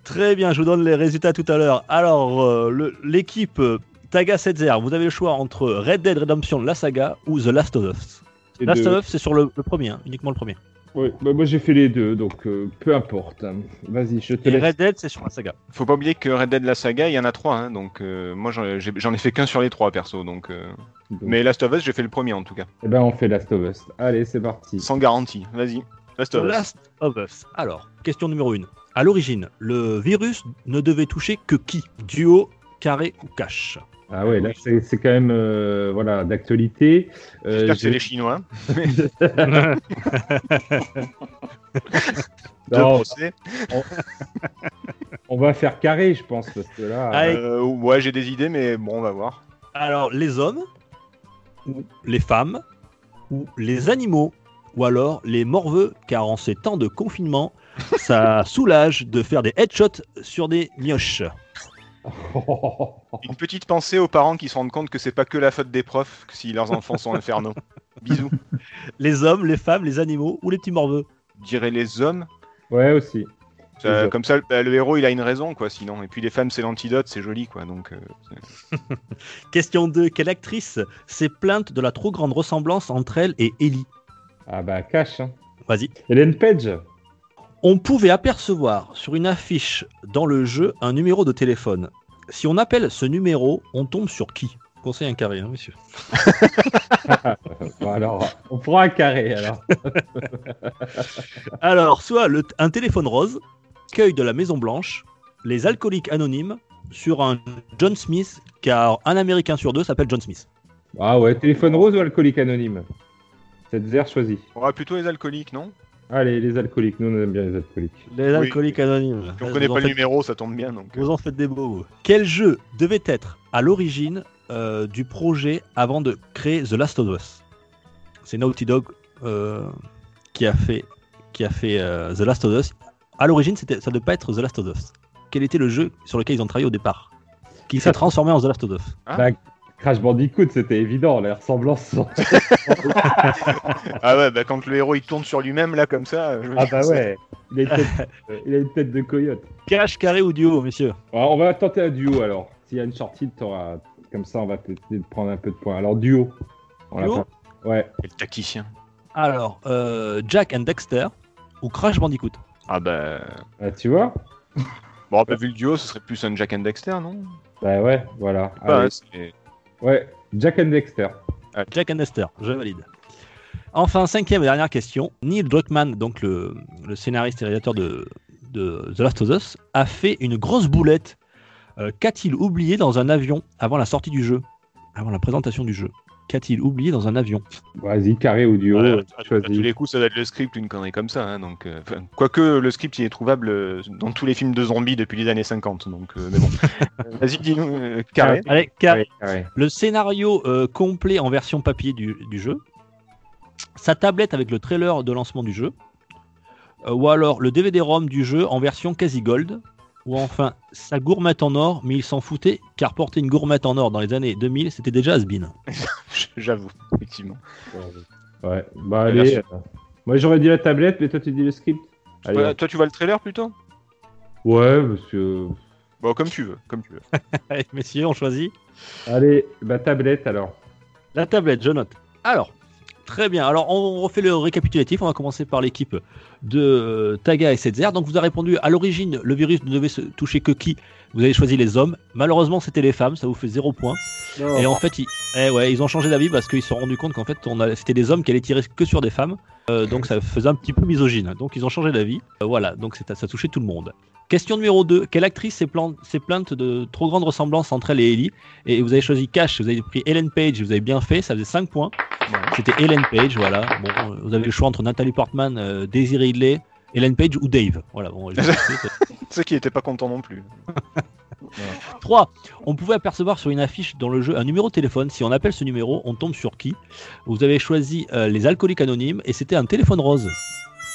Très bien, je vous donne les résultats tout à l'heure. Alors, euh, l'équipe euh, Taga 7 vous avez le choix entre Red Dead Redemption, la saga, ou The Last of Us. Last de- of Us, c'est sur le, le premier, hein, uniquement le premier. Ouais, bah, moi j'ai fait les deux, donc euh, peu importe. Vas-y, je te Et laisse. Red Dead, c'est sur la saga. Faut pas oublier que Red Dead la saga, il y en a trois, hein, donc euh, moi j'en j'en ai fait qu'un sur les trois perso, donc. euh, Donc, Mais Last of Us, j'ai fait le premier en tout cas, eh ben, on fait Last of Us. Allez, c'est parti. sans garantie. Vas-y, Last The of Us. Last of Us. Alors, question numéro 1. À l'origine, le virus ne devait toucher que qui? Duo, carré ou cash Ah ouais, là c'est quand même euh, voilà d'actualité. Euh, J'espère que c'est les Chinois. Non, on va faire carré, je pense, parce que là. Euh, ouais, j'ai des idées, mais bon, on va voir. Alors, les hommes, ou les femmes, ou les animaux, ou alors les morveux, car en ces temps de confinement, ça soulage de faire des headshots sur des mioches. Une petite pensée aux parents qui se rendent compte que c'est pas que la faute des profs si leurs enfants sont infernaux. Bisous. Les hommes, les femmes, les animaux ou les petits morveux. Je dirais les hommes. ouais aussi. Ça- comme ça, bah, le héros il a une raison quoi, sinon. Et puis les femmes c'est l'antidote, c'est joli quoi. Donc euh, Question 2. Quelle actrice s'est plainte de la trop grande ressemblance entre elle et Ellie? Ah bah, cash. Hein. Vas-y. Hélène Page. On pouvait apercevoir sur une affiche dans le jeu un numéro de téléphone. Si on appelle ce numéro, on tombe sur qui? Conseil un carré, hein, monsieur. Bon, alors, on prend un carré alors. Alors, soit le- un téléphone rose, cueil de la Maison Blanche, les alcooliques anonymes, sur un John Smith, car un Américain sur deux s'appelle John Smith. Ah ouais, téléphone rose ou alcoolique anonyme? Cette zère choisie. on va plutôt les alcooliques, non? Allez, les alcooliques, nous on aime bien les alcooliques. Les alcooliques anonymes. Si on Vous connaît en pas le faites- numéro, ça tombe bien donc. euh. Vous en faites des beaux. vous. Quel jeu devait être à l'origine euh, du projet avant de créer The Last of Us? C'est Naughty Dog euh, qui a fait, qui a fait euh, The Last of Us. À l'origine, c'était, ça ne devait pas être The Last of Us. Quel était le jeu sur lequel ils ont travaillé au départ? Qui s'est transformé en The Last of Us? Ah. Bah, Crash Bandicoot, c'était évident, les ressemblances sont... Ah ouais, bah quand le héros il tourne sur lui-même là comme ça. je- Ah bah ouais, il a une tête, il a une tête de coyote. Cash, carré ou duo, messieurs Alors, on va tenter un duo alors. S'il y a une sortie, t'auras... comme ça on va peut-être prendre un peu de points. Alors duo. Duo Ouais. Et le tacticien. Alors, euh, Jack and Dexter ou Crash Bandicoot Ah bah. Ah, tu vois Bon, bah, vu le duo, ce serait plus un Jack and Dexter, non? Bah ouais, voilà. Bah, Ouais, Jack and Dexter. Jack and Dexter, je valide. Enfin, cinquième et dernière question. Neil Druckmann, donc le, scénariste et réalisateur de, de The Last of Us, a fait une grosse boulette. Euh, Qu'a-t-il oublié dans un avion avant la sortie du jeu? Avant la présentation du jeu? Qu'a-t-il oublié dans un avion Vas-y, carré ou duo, Ouais, euh, à, tous les coups, ça doit être le script, une connerie comme ça. hein, donc, euh, quoique le script il est trouvable euh, dans tous les films de zombies depuis les années 50. Donc, euh, mais bon. Vas-y, dis-nous, euh, carré. Allez, Ca- Ouais, carré. le scénario euh, complet en version papier du, du jeu, sa tablette avec le trailer de lancement du jeu, euh, ou alors le DVD-ROM du jeu en version quasi gold, ou enfin sa gourmette en or, mais il s'en foutait car porter une gourmette en or dans les années 2000 c'était déjà has-been. J'avoue, effectivement. Ouais, bah là, allez. euh, Moi j'aurais dit la tablette, mais toi tu dis le script. Allez, Ouais, toi, tu vois le trailer plutôt? Ouais, parce que. Bon, comme tu veux, comme tu veux. Allez, messieurs, on choisit Allez, bah tablette alors. la tablette, je note. Alors, très bien. Alors, on refait le récapitulatif. On va commencer par l'équipe de Taga et Setzer. Donc, vous avez répondu à l'origine, le virus ne devait se toucher que qui? Vous avez choisi les hommes. Malheureusement, c'était les femmes. Ça vous fait zéro point. Et en fait, ils, eh ouais, ils ont changé d'avis parce qu'ils se sont rendus compte qu'en fait, on a- c'était des hommes qui allaient tirer que sur des femmes. Euh, donc, ça faisait un petit peu misogyne. Donc, ils ont changé d'avis. Euh, voilà, donc c'est- ça touchait tout le monde. Question numéro 2. Quelle actrice s'est plan- plainte de trop grande ressemblance entre elle et Ellie? Et vous avez choisi Cash, vous avez pris Ellen Page, vous avez bien fait, ça faisait 5 points. C'était Ellen Page, voilà. Bon, euh, vous avez le choix entre Nathalie Portman, euh, Daisy Ridley, Ellen Page ou Dave. Voilà, bon, c'est- n'étaient pas contents non plus. 3. On pouvait apercevoir sur une affiche dans le jeu un numéro de téléphone. Si on appelle ce numéro, on tombe sur qui? Vous avez choisi euh, les alcooliques anonymes et c'était un téléphone rose.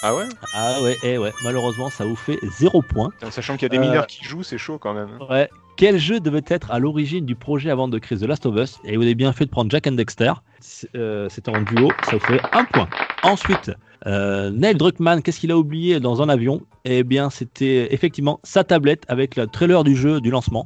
Ah ouais Ah ouais, eh ouais, malheureusement ça vous fait 0 points. Sachant qu'il y a des Euh, mineurs qui jouent, c'est chaud quand même. hein. Ouais. Quel jeu devait être à l'origine du projet avant de créer The Last of Us? Et vous avez bien fait de prendre Jack and Dexter. C'est, euh, C'était en duo, ça vous fait un point. Ensuite, euh, Neil Druckmann, qu'est-ce qu'il a oublié dans un avion? Eh bien, c'était effectivement sa tablette avec le trailer du jeu du lancement.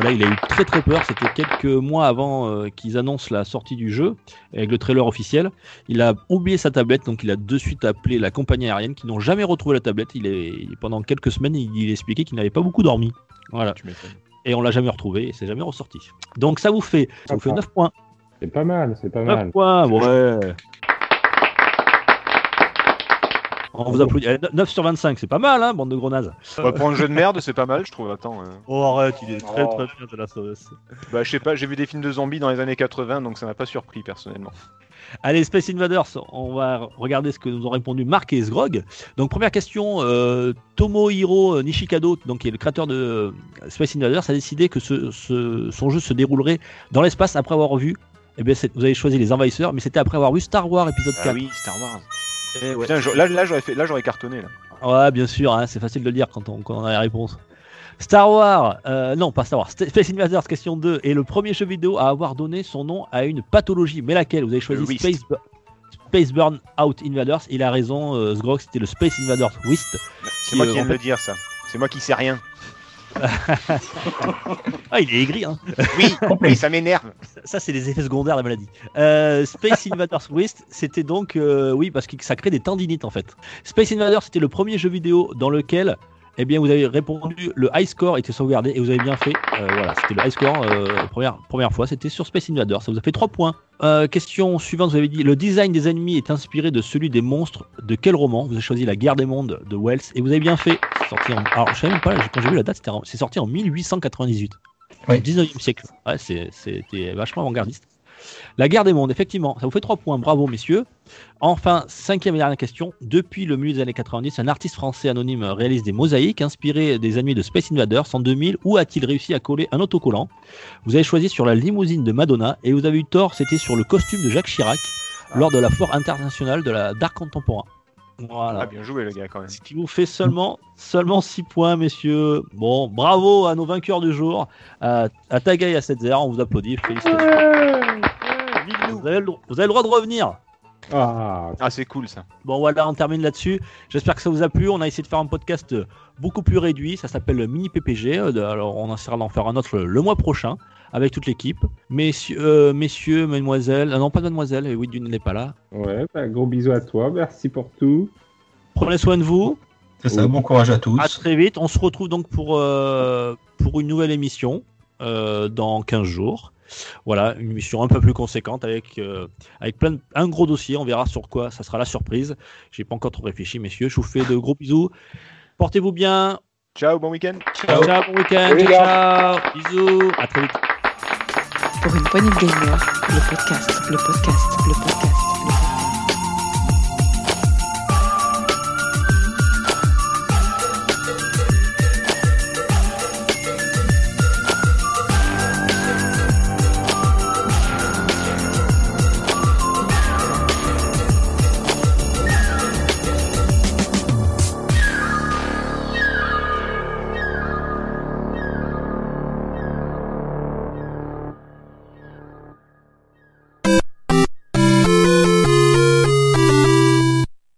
Voilà, il a eu très très peur. C'était quelques mois avant euh, qu'ils annoncent la sortie du jeu avec le trailer officiel. Il a oublié sa tablette, donc il a de suite appelé la compagnie aérienne qui n'ont jamais retrouvé la tablette. Il est pendant quelques semaines, il, il expliquait qu'il n'avait pas beaucoup dormi. Voilà et on l'a jamais retrouvé et c'est jamais ressorti. Donc ça vous fait, ça vous fait Sympa. 9 points. C'est pas mal, c'est pas 9 mal. points, ouais. On vous applaudit. Eh, 9 sur 25, c'est pas mal, hein, bande de gros nazes. Bah, pour un jeu de merde, c'est pas mal, je trouve. Attends. euh. Oh, arrête, il est très Oh. très bien de la sauce. Bah, je sais pas, j'ai vu des films de zombies dans les années 80, donc ça m'a pas surpris personnellement. Allez, Space Invaders, on va regarder ce que nous ont répondu Marc et Sgrog. Donc, première question euh, Tomohiro Nishikado, donc, qui est le créateur de euh, Space Invaders, a décidé que ce- ce- son jeu se déroulerait dans l'espace après avoir vu. Eh bien, vous avez choisi les envahisseurs, mais c'était après avoir vu Star Wars épisode 4. Ah oui, Star Wars. Eh ouais. Putain, je- là, là, j'aurais fait, là, j'aurais cartonné là. Ouais, bien sûr, hein, c'est facile de le dire quand on, quand on a la réponse. Star Wars, euh, non, pas Star Wars, Space Invaders, question 2, est le premier jeu vidéo à avoir donné son nom à une pathologie. Mais laquelle? Vous avez choisi Le. Space, Space Burn Out Invaders. Il a raison, euh, Sgrog, c'était le Space Invaders Whist. C'est moi euh, qui viens en de le dire ça. C'est moi qui sais rien. Ah, il est aigri, hein. Oui, mais ça m'énerve. Ça, c'est les effets secondaires de la maladie. Euh, Space Invaders West, c'était donc, euh, oui, parce que ça crée des tendinites en fait. Space Invaders, c'était le premier jeu vidéo dans lequel, eh bien, vous avez répondu, le high score était sauvegardé et vous avez bien fait. Euh, voilà, c'était le high score, euh, première, première fois, c'était sur Space Invaders. Ça vous a fait 3 points. Euh, question suivante, vous avez dit le design des ennemis est inspiré de celui des monstres. De quel roman Vous avez choisi La guerre des mondes de Wells et vous avez bien fait. Sorti en... Alors, je savais même pas, quand j'ai vu la date, c'est sorti en 1898. Oui. Au 19e siècle. Ouais, c'est- c'était vachement avant-gardiste. La guerre des mondes, effectivement, ça vous fait 3 points, bravo messieurs. Enfin, cinquième et dernière question. Depuis le milieu des années 90, un artiste français anonyme réalise des mosaïques inspirées des ennemis de Space Invaders en 2000. Où a-t-il réussi à coller un autocollant? Vous avez choisi sur la limousine de Madonna et vous avez eu tort, c'était sur le costume de Jacques Chirac lors de la foire internationale de la d'art contemporain. Voilà. Ah, bien joué, le gars, quand même. Ce qui vous fait seulement, seulement 6 points, messieurs. Bon, bravo à nos vainqueurs du jour, à, à Tagay et à 7 on vous applaudit, félicitations. Vous avez, le, vous avez le droit de revenir. Ah, Ah, c'est cool, ça. Bon voilà, on termine là-dessus. J'espère que ça vous a plu. On a essayé de faire un podcast euh, beaucoup plus réduit. Ça s'appelle le Mini PPG. Euh, Alors on essaiera d'en faire un autre le, le mois prochain avec toute l'équipe. Messieurs, euh, messieurs, mademoiselle, ah non pas mademoiselle, et oui, Dune n'est pas là. ouais, bah, gros bisous à toi, merci pour tout. Prenez soin de vous. C'est ça, Oui. bon courage à tous. À très vite. On se retrouve donc pour, euh, pour une nouvelle émission euh, dans 15 jours. Voilà, une émission un peu plus conséquente avec, euh, avec plein de- un gros dossier. On verra sur quoi ça sera la surprise. J'ai pas encore trop réfléchi, messieurs. Je vous fais de gros bisous. Portez-vous bien. Ciao, bon week-end. Ciao, Ciao. bon week-end. Ciao, ciao. Bisous. À très vite. Pour une poignée de gamer, le podcast, le podcast, le podcast.